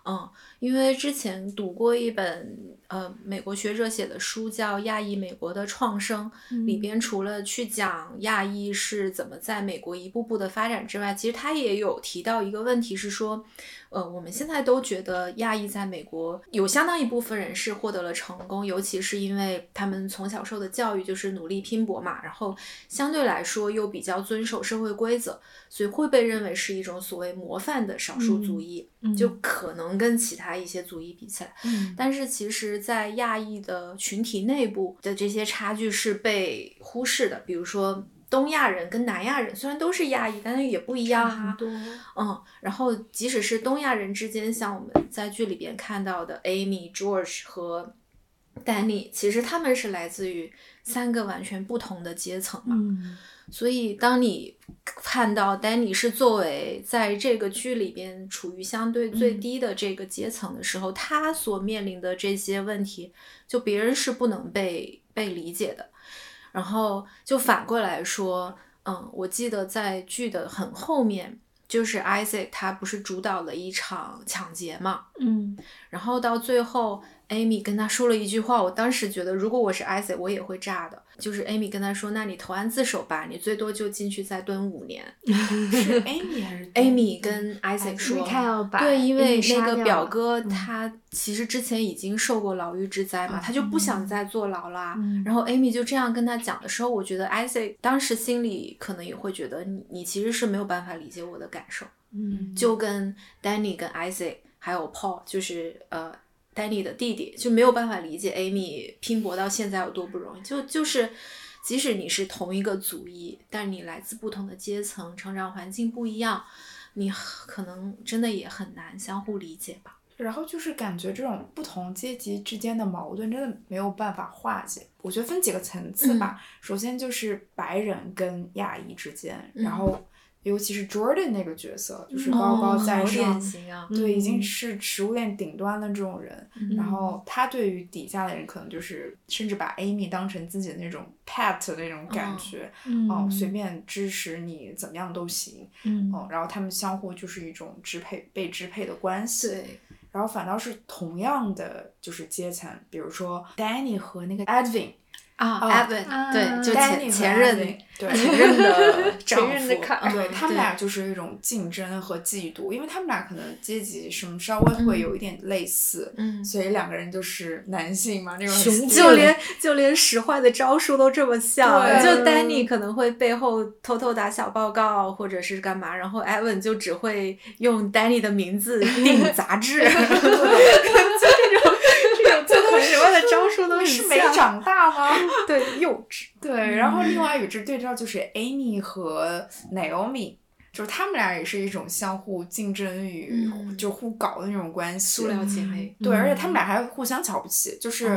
嗯，因为之前读过一本呃美国学者写的书，叫《亚裔美国的创生》，里边除了去讲亚裔是怎么在美国一步步的发展之外，其实他也有提到一个问题是说。呃，我们现在都觉得亚裔在美国有相当一部分人是获得了成功，尤其是因为他们从小受的教育就是努力拼搏嘛，然后相对来说又比较遵守社会规则，所以会被认为是一种所谓模范的少数族裔，就可能跟其他一些族裔比起来，但是其实，在亚裔的群体内部的这些差距是被忽视的，比如说。东亚人跟南亚人虽然都是亚裔，但是也不一样啊。嗯，然后即使是东亚人之间，像我们在剧里边看到的 Amy、George 和 Danny，其实他们是来自于三个完全不同的阶层嘛。嗯，所以当你看到 Danny 是作为在这个剧里边处于相对最低的这个阶层的时候，他所面临的这些问题，就别人是不能被被理解的。然后就反过来说，嗯，我记得在剧的很后面，就是 Isaac 他不是主导了一场抢劫嘛，嗯，然后到最后。Amy 跟他说了一句话，我当时觉得，如果我是 Isaac，我也会炸的。就是 Amy 跟他说：“那你投案自首吧，你最多就进去再蹲五年。(laughs) ”是 (laughs) Amy 还是 Amy 跟 Isaac 说？对，因为那个表哥他其实之前已经受过牢狱之灾嘛，他就不想再坐牢啦。然后 Amy 就这样跟他讲的时候，我觉得 Isaac 当时心里可能也会觉得，你你其实是没有办法理解我的感受。嗯，就跟 Danny 跟 Isaac 还有 Paul，就是呃。Danny 的弟弟就没有办法理解 Amy 拼搏到现在有多不容易，就就是即使你是同一个族裔，但你来自不同的阶层，成长环境不一样，你可能真的也很难相互理解吧。然后就是感觉这种不同阶级之间的矛盾真的没有办法化解。我觉得分几个层次吧，首先就是白人跟亚裔之间，然后。尤其是 Jordan 那个角色，就是高高在上，对，已经是食物链顶端的这种人。然后他对于底下的人，可能就是甚至把 Amy 当成自己的那种 pet 的那种感觉，哦，随便支持你怎么样都行。哦，然后他们相互就是一种支配、被支配的关系。对。然后反倒是同样的就是阶层，比如说 Danny 和那个 Edwin。啊，Evan，对，就前前任，对。前任的 (laughs) 丈夫，对他们俩就是一种竞争和嫉妒，因为他们俩可能阶级什么稍微会有一点类似，嗯，所以两个人就是男性嘛，那种就连就连使坏的招数都这么像，就 Danny 可能会背后偷偷打小报告或者是干嘛，然后 Evan 就只会用 Danny 的名字订杂志 (laughs) (laughs) 就这种。什么的招数都是没长大吗？(laughs) 对，幼稚。对，然后另外与之对照就是 Amy 和 Naomi，就是他们俩也是一种相互竞争与就互搞的那种关系。塑料姐妹。对，而且他们俩还互相瞧不起，就是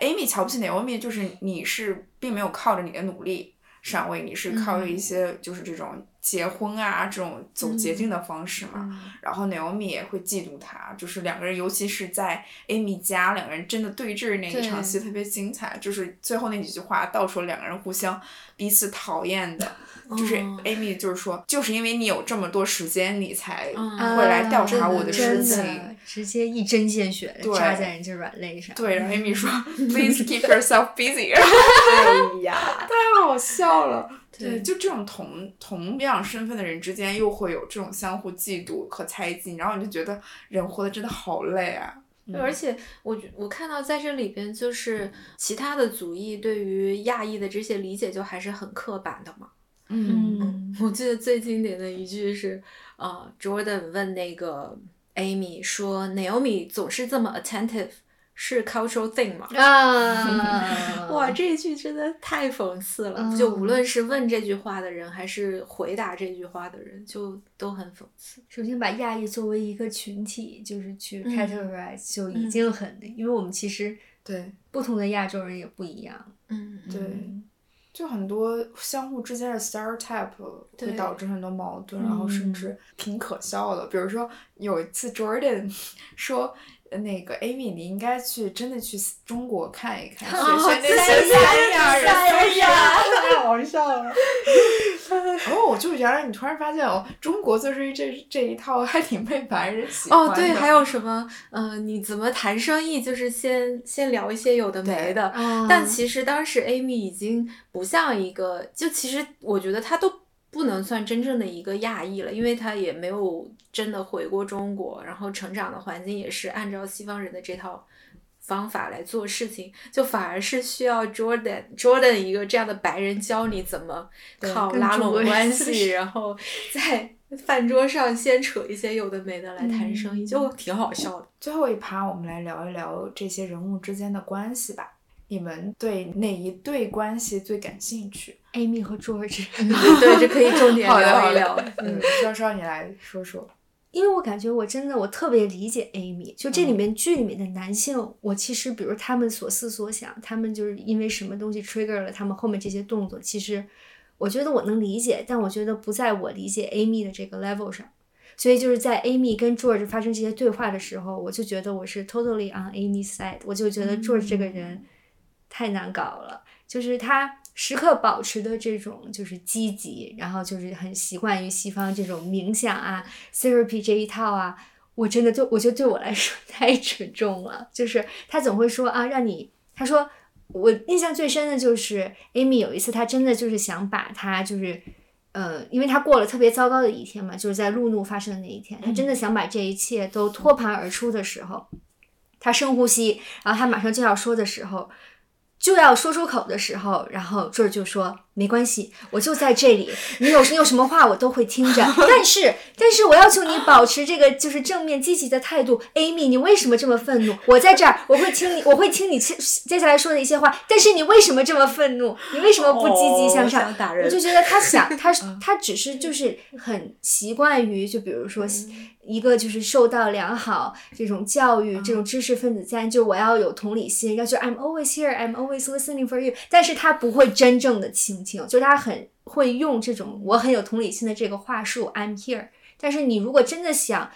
Amy 瞧不起 Naomi，就是你是并没有靠着你的努力上位，你是靠着一些就是这种。结婚啊，这种走捷径的方式嘛，然后 Naomi 也会嫉妒他，就是两个人，尤其是在 Amy 家，两个人真的对峙那一场戏特别精彩，就是最后那几句话，道出了两个人互相彼此讨厌的，就是 Amy 就是说，就是因为你有这么多时间，你才会来调查我的事情，直接一针见血扎在人家软肋上。对，然后 Amy 说，(laughs) Please keep yourself busy。哎呀，太好笑了。对，就这种同同样身份的人之间，又会有这种相互嫉妒和猜忌，然后你就觉得人活得真的好累啊。而且我我看到在这里边，就是其他的族裔对于亚裔的这些理解，就还是很刻板的嘛。嗯，我记得最经典的一句是，呃，Jordan 问那个 Amy 说，Naomi 总是这么 attentive。是 cultural thing 吗？啊！(laughs) 哇，这一句真的太讽刺了。就无论是问这句话的人，还是回答这句话的人，就都很讽刺。首先把亚裔作为一个群体，就是去 categorize，就已经很，因为我们其实对不同的亚洲人也不一样。嗯，对，就很多相互之间的 stereotype 会导致很多矛盾，然后甚至挺可笑的。比如说有一次 Jordan 说。那个 Amy，你应该去真的去中国看一看，(laughs) 学学那些三亚人，三 (laughs) 亚 (laughs) 太好笑了。哦，我就原来你突然发现哦，中国就是这这一套还挺被白人喜欢哦，对，还有什么？嗯，你怎么谈生意？就是先先聊一些有的没的。但其实当时 Amy 已经不像一个，就其实我觉得他都。不能算真正的一个亚裔了，因为他也没有真的回过中国，然后成长的环境也是按照西方人的这套方法来做事情，就反而是需要 Jordan Jordan 一个这样的白人教你怎么靠拉拢关系，然后在饭桌上先扯一些有的没的来谈生意，就挺好笑的。最后一趴，我们来聊一聊这些人物之间的关系吧。你们对哪一对关系最感兴趣？Amy 和 George，对，这可以重点 (laughs) 聊一聊。嗯，(laughs) 稍稍你来说说。因为我感觉我真的我特别理解 Amy，就这里面剧里面的男性，我其实比如他们所思所想，他们就是因为什么东西 trigger 了他们后面这些动作，其实我觉得我能理解，但我觉得不在我理解 Amy 的这个 level 上。所以就是在 Amy 跟 George 发生这些对话的时候，我就觉得我是 totally on Amy's side，我就觉得 George 这个人。太难搞了，就是他时刻保持的这种就是积极，然后就是很习惯于西方这种冥想啊、therapy 这一套啊，我真的就我觉得对我来说 (laughs) 太沉重了。就是他总会说啊，让你他说我印象最深的就是 Amy 有一次，他真的就是想把他就是呃，因为他过了特别糟糕的一天嘛，就是在路怒发生的那一天，他真的想把这一切都托盘而出的时候，他深呼吸，然后他马上就要说的时候。就要说出口的时候，然后这儿就说没关系，我就在这里，你有你有什么话我都会听着。但是，但是我要求你保持这个就是正面积极的态度。Amy，你为什么这么愤怒？我在这儿，我会听你，我会听你接接下来说的一些话。但是你为什么这么愤怒？你为什么不积极向上？我就觉得他想，(laughs) 他他只是就是很习惯于，就比如说。一个就是受到良好这种教育，这种知识分子家，就我要有同理心，要就 I'm always here, I'm always listening for you。但是他不会真正的倾听，就他很会用这种我很有同理心的这个话术 I'm here。但是你如果真的想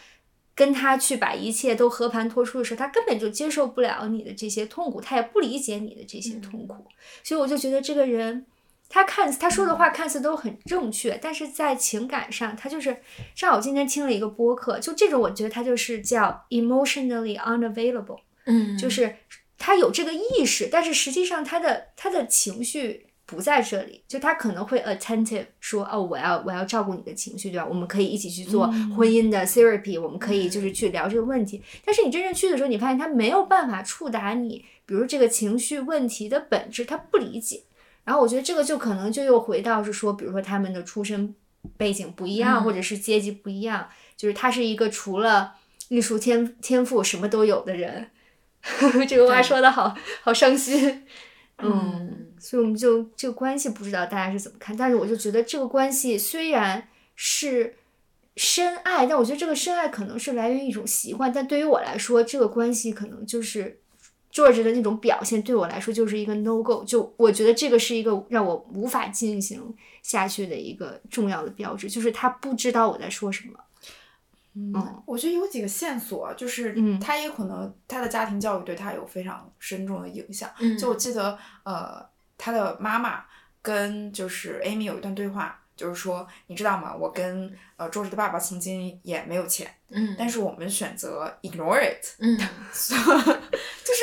跟他去把一切都和盘托出的时候，他根本就接受不了你的这些痛苦，他也不理解你的这些痛苦。所以我就觉得这个人。他看他说的话看似都很正确，但是在情感上，他就是。正好今天听了一个播客，就这种，我觉得他就是叫 emotionally unavailable，嗯，就是他有这个意识，但是实际上他的他的情绪不在这里。就他可能会 attentive，说哦，我要我要照顾你的情绪，对吧？我们可以一起去做婚姻的 therapy，我们可以就是去聊这个问题。但是你真正去的时候，你发现他没有办法触达你，比如这个情绪问题的本质，他不理解。然后我觉得这个就可能就又回到是说，比如说他们的出身背景不一样，或者是阶级不一样，就是他是一个除了艺术天天赋什么都有的人。(laughs) 这个话说的好好伤心。嗯，所以我们就这个关系不知道大家是怎么看，但是我就觉得这个关系虽然是深爱，但我觉得这个深爱可能是来源于一种习惯，但对于我来说，这个关系可能就是。George 的那种表现对我来说就是一个 no go，就我觉得这个是一个让我无法进行下去的一个重要的标志，就是他不知道我在说什么。嗯，我觉得有几个线索，就是他也可能他的家庭教育对他有非常深重的影响。就我记得，呃，他的妈妈跟就是 Amy 有一段对话，就是说，你知道吗？我跟呃 George 的爸爸曾经也没有钱，嗯，但是我们选择 ignore it，嗯，(laughs) 就是。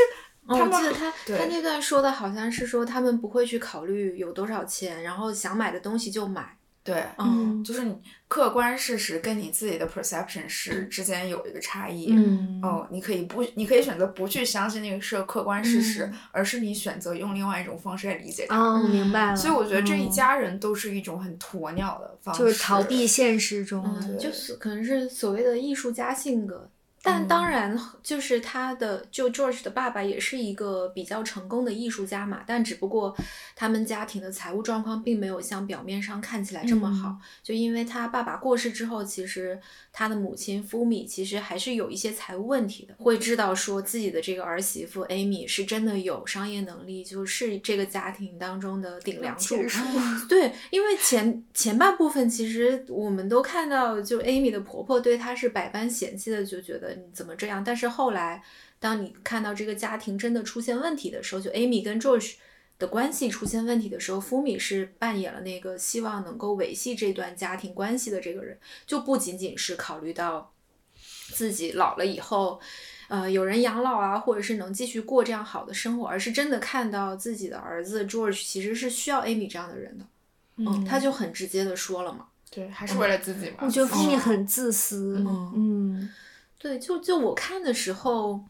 我记得他他那段说的好像是说他们不会去考虑有多少钱，然后想买的东西就买。对，嗯，就是你客观事实跟你自己的 perception 是之间有一个差异。嗯，哦，你可以不，你可以选择不去相信那个是客观事实，而是你选择用另外一种方式来理解它。哦，明白了。所以我觉得这一家人都是一种很鸵鸟的方式，就是逃避现实中，就是可能是所谓的艺术家性格。但当然，就是他的就 George 的爸爸也是一个比较成功的艺术家嘛。但只不过他们家庭的财务状况并没有像表面上看起来这么好。就因为他爸爸过世之后，其实他的母亲 Fumi 其实还是有一些财务问题的。会知道说自己的这个儿媳妇 Amy 是真的有商业能力，就是这个家庭当中的顶梁柱。(laughs) 对，因为前前半部分其实我们都看到，就 Amy 的婆婆对她是百般嫌弃的，就觉得。怎么这样？但是后来，当你看到这个家庭真的出现问题的时候，就 Amy 跟 George 的关系出现问题的时候，，Fumi 是扮演了那个希望能够维系这段家庭关系的这个人，就不仅仅是考虑到自己老了以后，呃，有人养老啊，或者是能继续过这样好的生活，而是真的看到自己的儿子 George 其实是需要 Amy 这样的人的。嗯，他就很直接的说了嘛，对，还是为了自己嘛。我觉得福米很自私。嗯。对，就就我看的时候，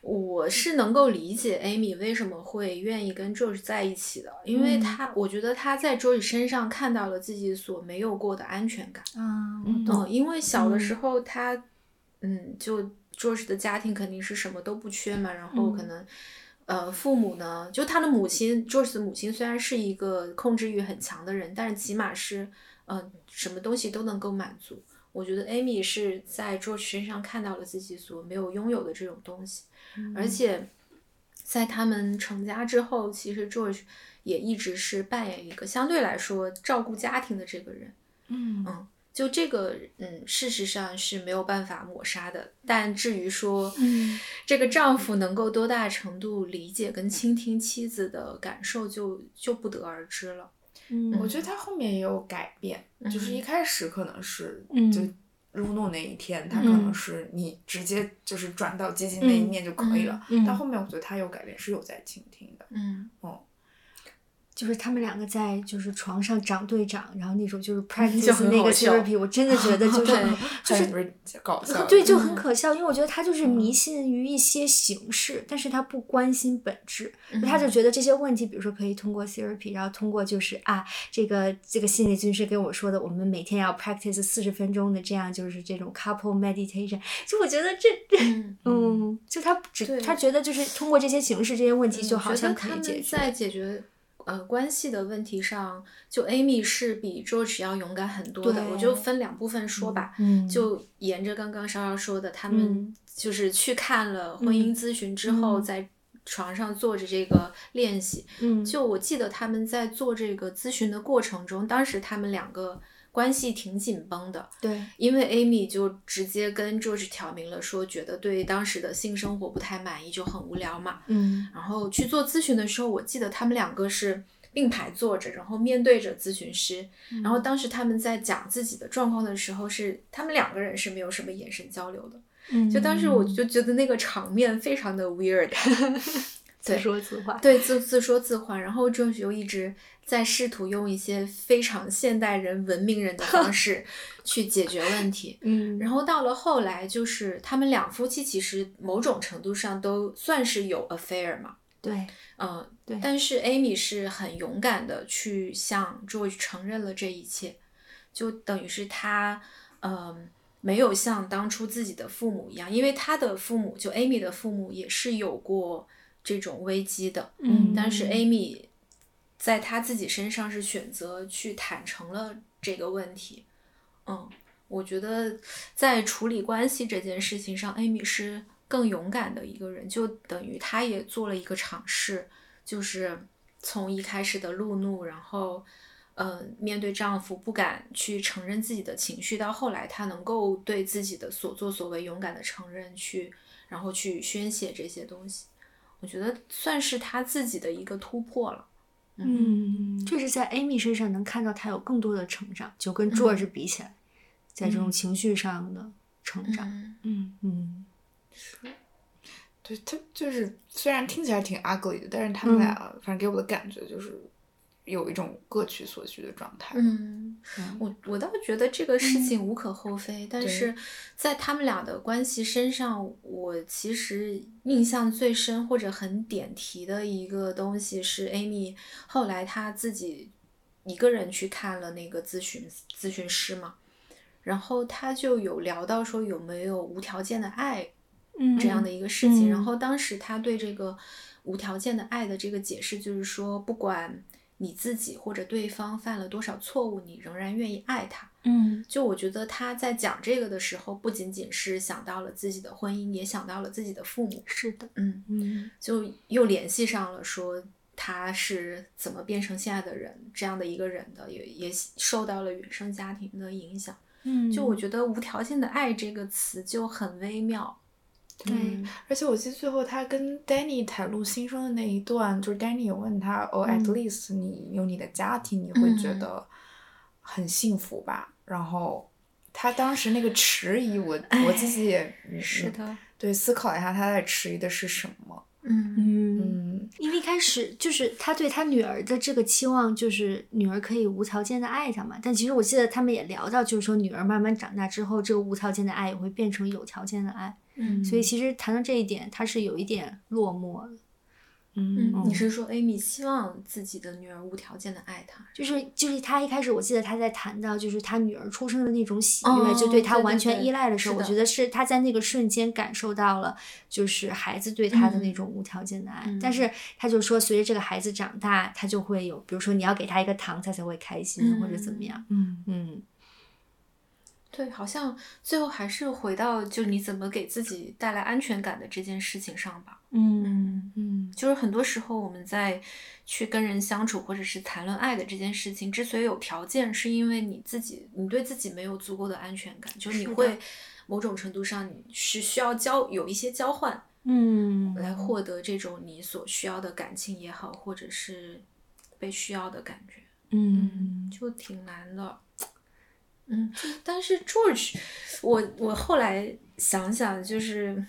我是能够理解 Amy 为什么会愿意跟 George 在一起的，因为他我觉得他在 George 身上看到了自己所没有过的安全感。啊，嗯，因为小的时候他，嗯，就 George 的家庭肯定是什么都不缺嘛，然后可能，呃，父母呢，就他的母亲 George 的母亲虽然是一个控制欲很强的人，但是起码是，嗯，什么东西都能够满足。我觉得 Amy 是在 George 身上看到了自己所没有拥有的这种东西，而且在他们成家之后，其实 George 也一直是扮演一个相对来说照顾家庭的这个人。嗯嗯，就这个，嗯，事实上是没有办法抹杀的。但至于说，嗯，这个丈夫能够多大程度理解跟倾听妻子的感受，就就不得而知了。嗯，我觉得他后面也有改变，就是一开始可能是嗯就路怒那一天，他可能是你直接就是转到激进那一面就可以了。但后面我觉得他有改变，是有在倾听的。嗯就是他们两个在就是床上长对长，然后那种就是 (laughs) practice 那个 therapy，我真的觉得就 (laughs) 是就是搞笑，对，就。嗯很可笑，因为我觉得他就是迷信于一些形式，但是他不关心本质，嗯他就觉得这些问题，比如说可以通过 therapy，然后通过就是啊，这个这个心理咨询师跟我说的，我们每天要 practice 四十分钟的这样就是这种 couple meditation，就我觉得这这嗯嗯，就他只他觉得就是通过这些形式，这些问题就好像可以解决。在解决呃关系的问题上，就 Amy 是比 George 要勇敢很多的。我就分两部分说吧，嗯就沿着刚刚莎莎说的，他们嗯就是去看了婚姻咨询之后，嗯在床上做着这个练习。嗯，就我记得他们在做这个咨询的过程中，当时他们两个关系挺紧绷的。对，因为 Amy 就直接跟 George 挑明了说，觉得对当时的性生活不太满意，就很无聊嘛。嗯然后去做咨询的时候，我记得他们两个是并排坐着，然后面对着咨询师。然后当时他们在讲自己的状况的时候是，他们两个人是没有什么眼神交流的。嗯，就当时我就觉得那个场面非常的 weird，(laughs) 自说自话。对自自说自话。然后 George 又一直在试图用一些非常现代人、文明人的方 (laughs) 式去解决问题。嗯，然后到了后来，就是他们两夫妻其实某种程度上都算是有 affair 嘛，对，嗯，对。但是 Amy 是很勇敢的去向 George 承认了这一切，就等于是他，嗯，没有像当初自己的父母一样，因为他的父母就 Amy 的父母也是有过这种危机的，嗯。但是 Amy 在她自己身上是选择去坦诚了这个问题。嗯，我觉得在处理关系这件事情上，Amy 是更勇敢的一个人，就等于她也做了一个尝试，就是从一开始的路怒，然后。呃，面对丈夫不敢去承认自己的情绪，到后来她能够对自己的所作所为勇敢的承认，去然后去宣泄这些东西，我觉得算是她自己的一个突破了。嗯，确实在 Amy 身上能看到她有更多的成长，就跟 George 比起来，在这种情绪上的成长。嗯。嗯。是。对他就是虽然听起来挺 ugly 的，但是他们俩、反正给我的感觉就是有一种各取所需的状态。嗯，嗯我我倒觉得这个事情无可厚非，但是在他们俩的关系身上，我其实印象最深或者很点题的一个东西是 Amy 后来她自己一个人去看了那个咨询咨询师嘛，然后他就有聊到说有没有无条件的爱嗯，这样的一个事情。嗯然后当时他对这个无条件的爱的这个解释，就是说，不管你自己或者对方犯了多少错误，你仍然愿意爱他。嗯就我觉得他在讲这个的时候，不仅仅是想到了自己的婚姻，也想到了自己的父母。是的，嗯，嗯就又联系上了说他是怎么变成现在的人这样的一个人的，也也受到了原生家庭的影响。嗯，就我觉得“无条件的爱”这个词就很微妙。对嗯而且我记得最后他跟 Danny 袒露心声的那一段，就是 Danny 有问他，哦、a 嗯 t least 你有你的家庭，你会觉嗯得很幸福吧？然后他当时那个迟疑，我我自己也是的，对思考一下，他在迟疑的是什么？嗯嗯。嗯因为一开始就是他对他女儿的这个期望，就是女儿可以无条件的爱他嘛。但其实我记得他们也聊到，就是说女儿慢慢长大之后，这个无条件的爱也会变成有条件的爱。嗯所以其实谈到这一点，他是有一点落寞的。嗯嗯，你是说 Amy 希望自己的女儿无条件的爱她？就是就是他一开始我记得他在谈到就是他女儿出生的那种喜悦，哦就对他完全依赖的时候，我觉得是他在那个瞬间感受到了就是孩子对他的那嗯种无条件的爱。嗯但是他就说，随着这个孩子长大，他就会有，比如说你要给他一个糖，他才会开心，或者怎么样。嗯嗯对，好像最后还是回到就你怎么给自己带来安全感的这件事情上吧。嗯嗯嗯，就是很多时候我们在去跟人相处，或者是谈论爱的这件事情，之所以有条件，是因为你自己，你对自己没有足够的安全感，就是你会某种程度上你是需要交有一些交换，嗯，来获得这种你所需要的感情也好，或者是被需要的感觉，嗯，就挺难的。嗯，但是 George，我我后来想想，就是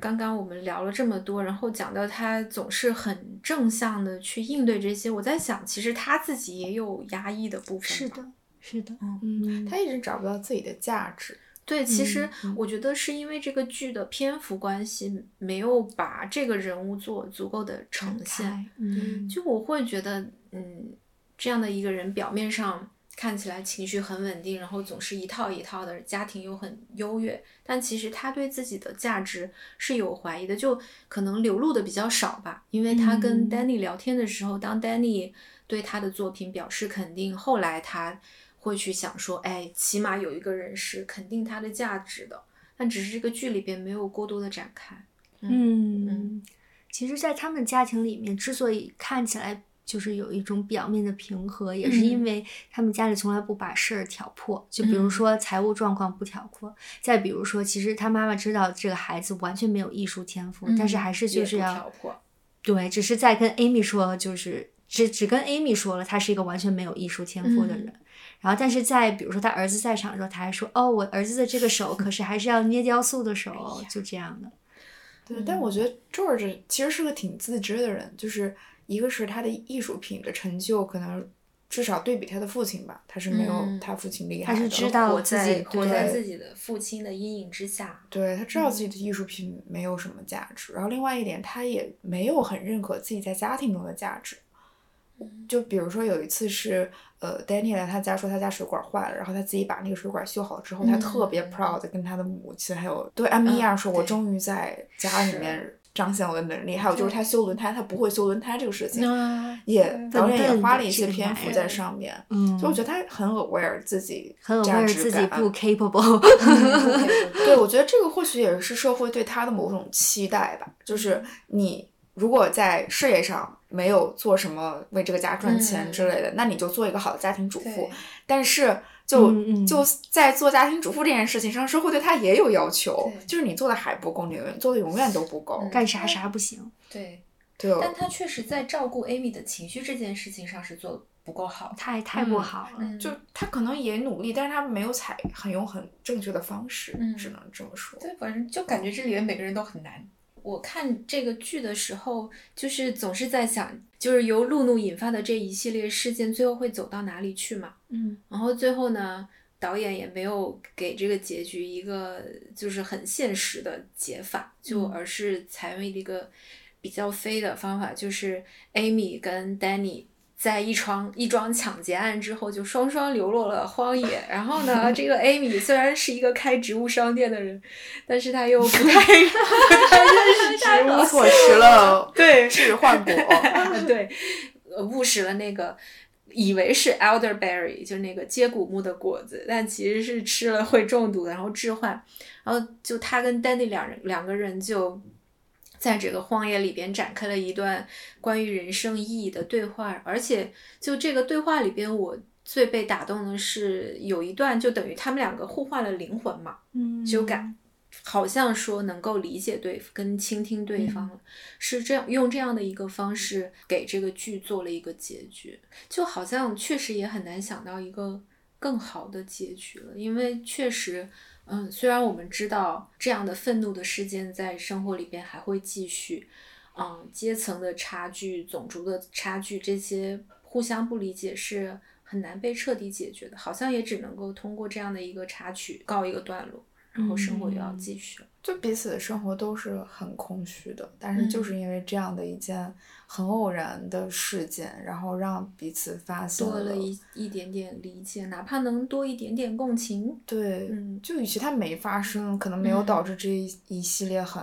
刚刚我们聊了这么多，然后讲到他总是很正向的去应对这些，我在想，其实他自己也有压抑的部分。是，的，是的，嗯嗯，他一直找不到自己的价值。对，其实我觉得是因为这个剧的篇幅关系，没有把这个人物做足够的呈现。嗯，就我会觉得，嗯，这样的一个人表面上看起来情绪很稳定，然后总是一套一套的，家庭又很优越，但其实他对自己的价值是有怀疑的，就可能流露的比较少吧。因为他跟嗯。Danny 聊天的时候，当 Danny 对他的作品表示肯定，后来他会去想说，哎，起码有一个人是肯定他的价值的，但只是这个剧里边没有过多的展开。嗯，其实，在他们家庭里面，之所以看起来就是有一种表面的平和，也是因嗯为他们家里从来不把事儿挑破。就比如嗯说财务状况不挑破，再比如说，其实他妈妈知道这个孩子完全没有艺术天赋，但是还是就是要挑破。对，只是在跟 Amy 说，就是只只跟 Amy 说了，他是一个完全没有艺术天赋的人。嗯然后，但是在比如说他儿子在场的时候，他还说：“哦，我儿子的这个手可是还是要捏雕塑的手。(laughs) 哎就这样的。对，但我觉得 George 其实是个挺自知的人，就是一个是他的艺术品的成就，可能至少对比他的父亲吧，他是没有嗯他父亲厉害的。他是知道活自己在活在自己的父亲的阴影之下。对他知道自己的艺术品没有什么价值，然后另外一点，他也没有很认可自己在家庭中的价值。就比如说有一次是，呃，Danny 来他家说他家水管坏了，然后他自己把那个水管修好了之后，他特别嗯 proud 跟他的母亲还有对安米亚说：“我终于在家里面彰显我的能力。”还有就是他修轮胎，他不会修轮胎这个事情，啊也导演也花了一些篇幅在上面。嗯，所以我觉得他很 aware 自己很价 aware 值自己感不 (laughs) capable。对，我觉得这个或许也是社会对他的某种期待吧，就是你如果在事业上没有做什么为这个家赚钱之类的，那你就做一个好的家庭主妇。但是就、嗯嗯就在做家庭主妇这件事情上，社会对他也有要求，就是你做的还不够，你永远做的永远都不够。嗯干啥啥不行。对，对，但他确实在照顾 Amy 的情绪这件事情上是做的不够好。太太不嗯好了。嗯，就他可能也努力，但是他没有采很用很正确的方式，嗯只能这么说。对，反正就感觉这里面每个人都很难。我看这个剧的时候，就是总是在想，就是由露露引发的这一系列事件，最后会走到哪里去嘛？嗯然后最后呢，导演也没有给这个结局一个就是很现实的解法，就嗯而是采用一个比较飞的方法，就是 Amy 跟 Danny。在一桩一桩抢劫案之后，就双双流落了荒野。然后呢，这个 Amy 虽然是一个开植物商店的人，但是他又不太不 (laughs) 太认识植物，(laughs) 错失了对置换果。(laughs) 对，呃误食了那个以为是 elderberry，就是那个接骨木的果子，但其实是吃了会中毒，然后致幻。然后就他跟 Danny 两人两个人就在这个荒野里边展开了一段关于人生意义的对话，而且就这个对话里边，我最被打动的是有一段就等于他们两个互换了灵魂嘛，嗯，就感好像说能够理解对跟倾听对方了，是这样用这样的一个方式给这个剧做了一个结局，就好像确实也很难想到一个更好的结局了，因为确实。嗯，虽然我们知道这样的愤怒的事件在生活里边还会继续，嗯，阶层的差距、种族的差距，这些互相不理解是很难被彻底解决的，好像也只能够通过这样的一个插曲告一个段落，然后生活又要继续了。就彼此的生活都是很空虚的，但是就是因为这样的一件很偶然的事件，然后让彼此发现多了一一点点理解，哪怕能多一点点共情。对，嗯。就与其它没发生，可能没有嗯。导致这一一系列很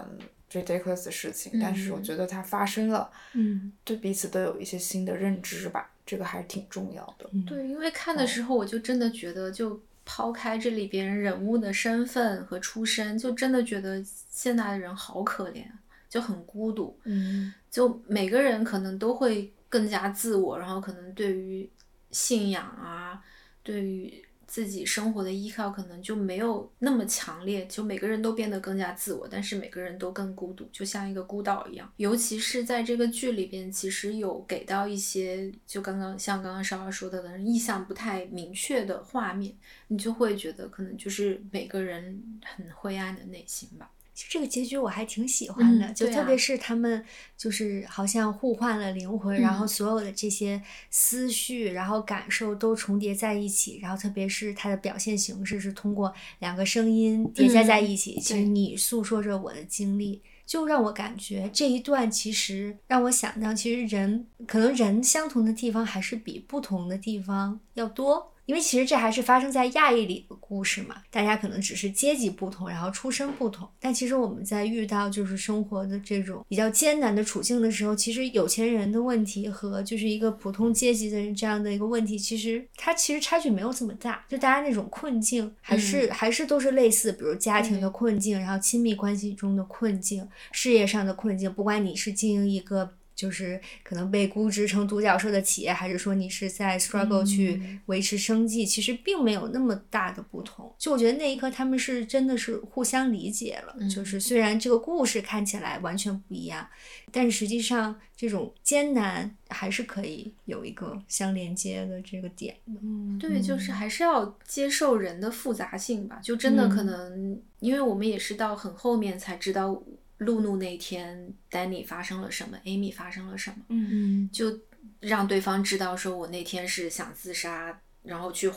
ridiculous 的事情，但是我嗯。觉得它发生了，嗯。对彼此都有一些新的认知吧，这个还是挺重要的。嗯，对，因为看的时候我就真的觉得，就抛开这里边人物的身份和出身，就真的觉得现在的人好可怜。就很孤独。嗯，就每个人可能都会更加自我，然后可能对于信仰啊，对于自己生活的依靠，可能就没有那么强烈。就每个人都变得更加自我，但是每个人都更孤独，就像一个孤岛一样。尤其是在这个剧里边，其实有给到一些，就刚刚像刚刚稍稍说的，的意向不太明确的画面，你就会觉得可能就是每个人很灰暗的内心吧。其实这个结局我还挺喜欢的，就特别是他们就是好像互换了灵魂，然后嗯。所有的这些思绪，然后感受都重叠在一起，然后特别是它的表现形式是通过两个声音叠加在一起，其实你诉说着我的经历。就让我感觉这一段其实让我想到，其实人可能人相同的地方还是比不同的地方要多，因为其实这还是发生在亚裔里的故事嘛，大家可能只是阶级不同，然后出身不同，但其实我们在遇到就是生活的这种比较艰难的处境的时候，其实有钱人的问题和就是一个普通阶级的人这样的一个问题，其实它其实差距没有这么大，就大家那种困境还是、还是都是类似，比如家庭的困境，然后亲密关系中的困境，事业上的困境，不管你是经营一个。就是可能被估值成独角兽的企业，还是说你是在 struggle 去维持生计，其实并没有那么大的不同。就我觉得那一刻他们是真的是互相理解了。就是虽然这个故事看起来完全不一样，但实际上这种艰难还是可以有一个相连接的这个点的。嗯，对，就是还是要接受人的复杂性吧。就真的可嗯能，因为我们也是到很后面才知道露露那天 Danny 发生了什么，Amy 发生了什么，嗯就让对方知道说我那天是想自杀，然后去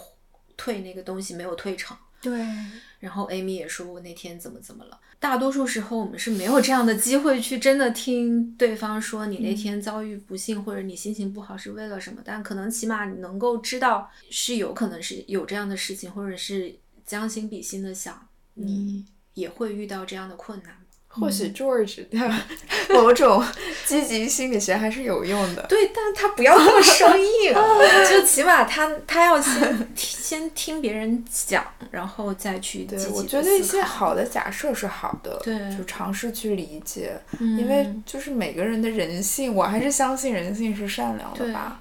退那个东西没有退成。对，然后 Amy 也说我那天怎么怎么了。大多数时候我们是没有这样的机会去真的听对方说你那天遭遇不幸、或者你心情不好是为了什么，但可能起码你能够知道是有可能是有这样的事情，或者是将心比心的想，你也会遇到这样的困难。或许 George 的 (laughs) 某种积极心理学还是有用的。(laughs) 对，但他不要那么生硬，(laughs) 就起码他他要先先听别人讲，然后再去积对，我觉得一些好的假设是好的，对就尝试去理解，因为嗯。就是每个人的人性，我还是相信人性是善良的吧。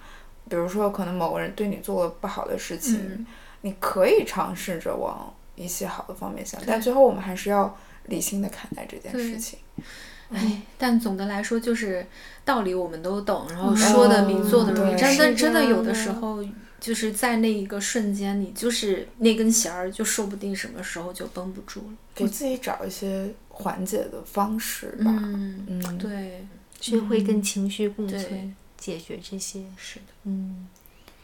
比如说，可能某个人对你做了不好的事情，嗯。你可以尝试着往一些好的方面想，但最后我们还是要理性的看待这件事情。哎，但总的来说就是道理我们都懂，然后说的比做的容易。嗯真的是真的有的时候，就是在那一个瞬间，你就是那根弦儿，就说不定什么时候就绷不住了。给自己找一些缓解的方式吧。嗯，嗯，对，学会跟情绪共对存，解决这些。是的。嗯。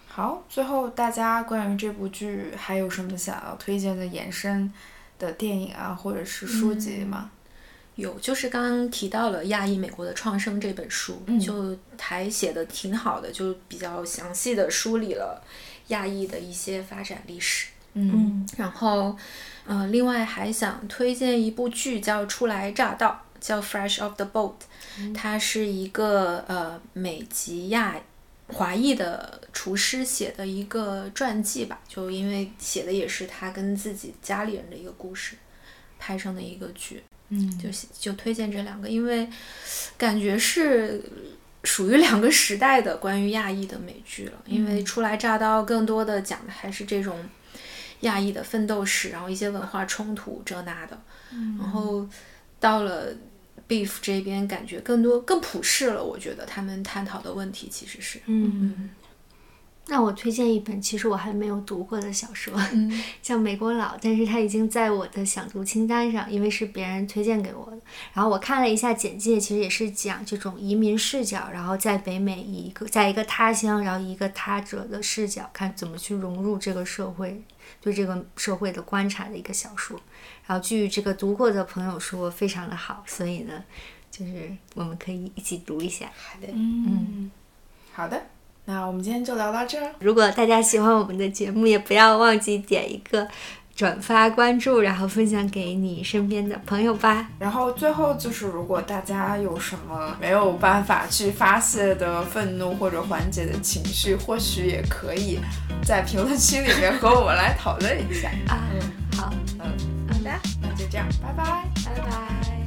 好，最后大家关于这部剧还有什么想要推荐的衍生的电影啊，或者是书籍吗？有，就是刚刚提到了《亚裔美国的创生》这本书，嗯就还写的挺好的，就比较详细的梳理了亚裔的一些发展历史。嗯然后，呃，另外还想推荐一部剧叫《初来乍到》，叫《Fresh Off the Boat》，它是一个呃美籍亚华裔的厨师写的一个传记吧，就因为写的也是他跟自己家里人的一个故事拍成的一个剧。嗯，就就推荐这两个，因为感觉是属于两个时代的关于亚裔的美剧了。因为初来乍到更多的讲的还是这种亚裔的奋斗史，然后一些文化冲突这那的。然后到了 Beef 这边，感觉更多更普世了。我觉得他们探讨的问题其实是，嗯，那我推荐一本其实我还没有读过的小说，嗯 (laughs) 叫《美国佬》，但是它已经在我的想读清单上，因为是别人推荐给我的。然后我看了一下简介，其实也是讲这种移民视角，然后在北美以一个在一个他乡，然后一个他者的视角，看怎么去融入这个社会，对这个社会的观察的一个小说。然后据这个读过的朋友说，非常的好，所以呢，就是我们可以一起读一下。好的，嗯，好的，那我们今天就聊到这儿。如果大家喜欢我们的节目，也不要忘记点一个转发、关注，然后分享给你身边的朋友吧。然后最后就是，如果大家有什么没有办法去发泄的愤怒或者缓解的情绪，或许也可以在评论区里面和我们来讨论一下。(laughs) 啊，好，嗯，好的。那就这样，拜拜。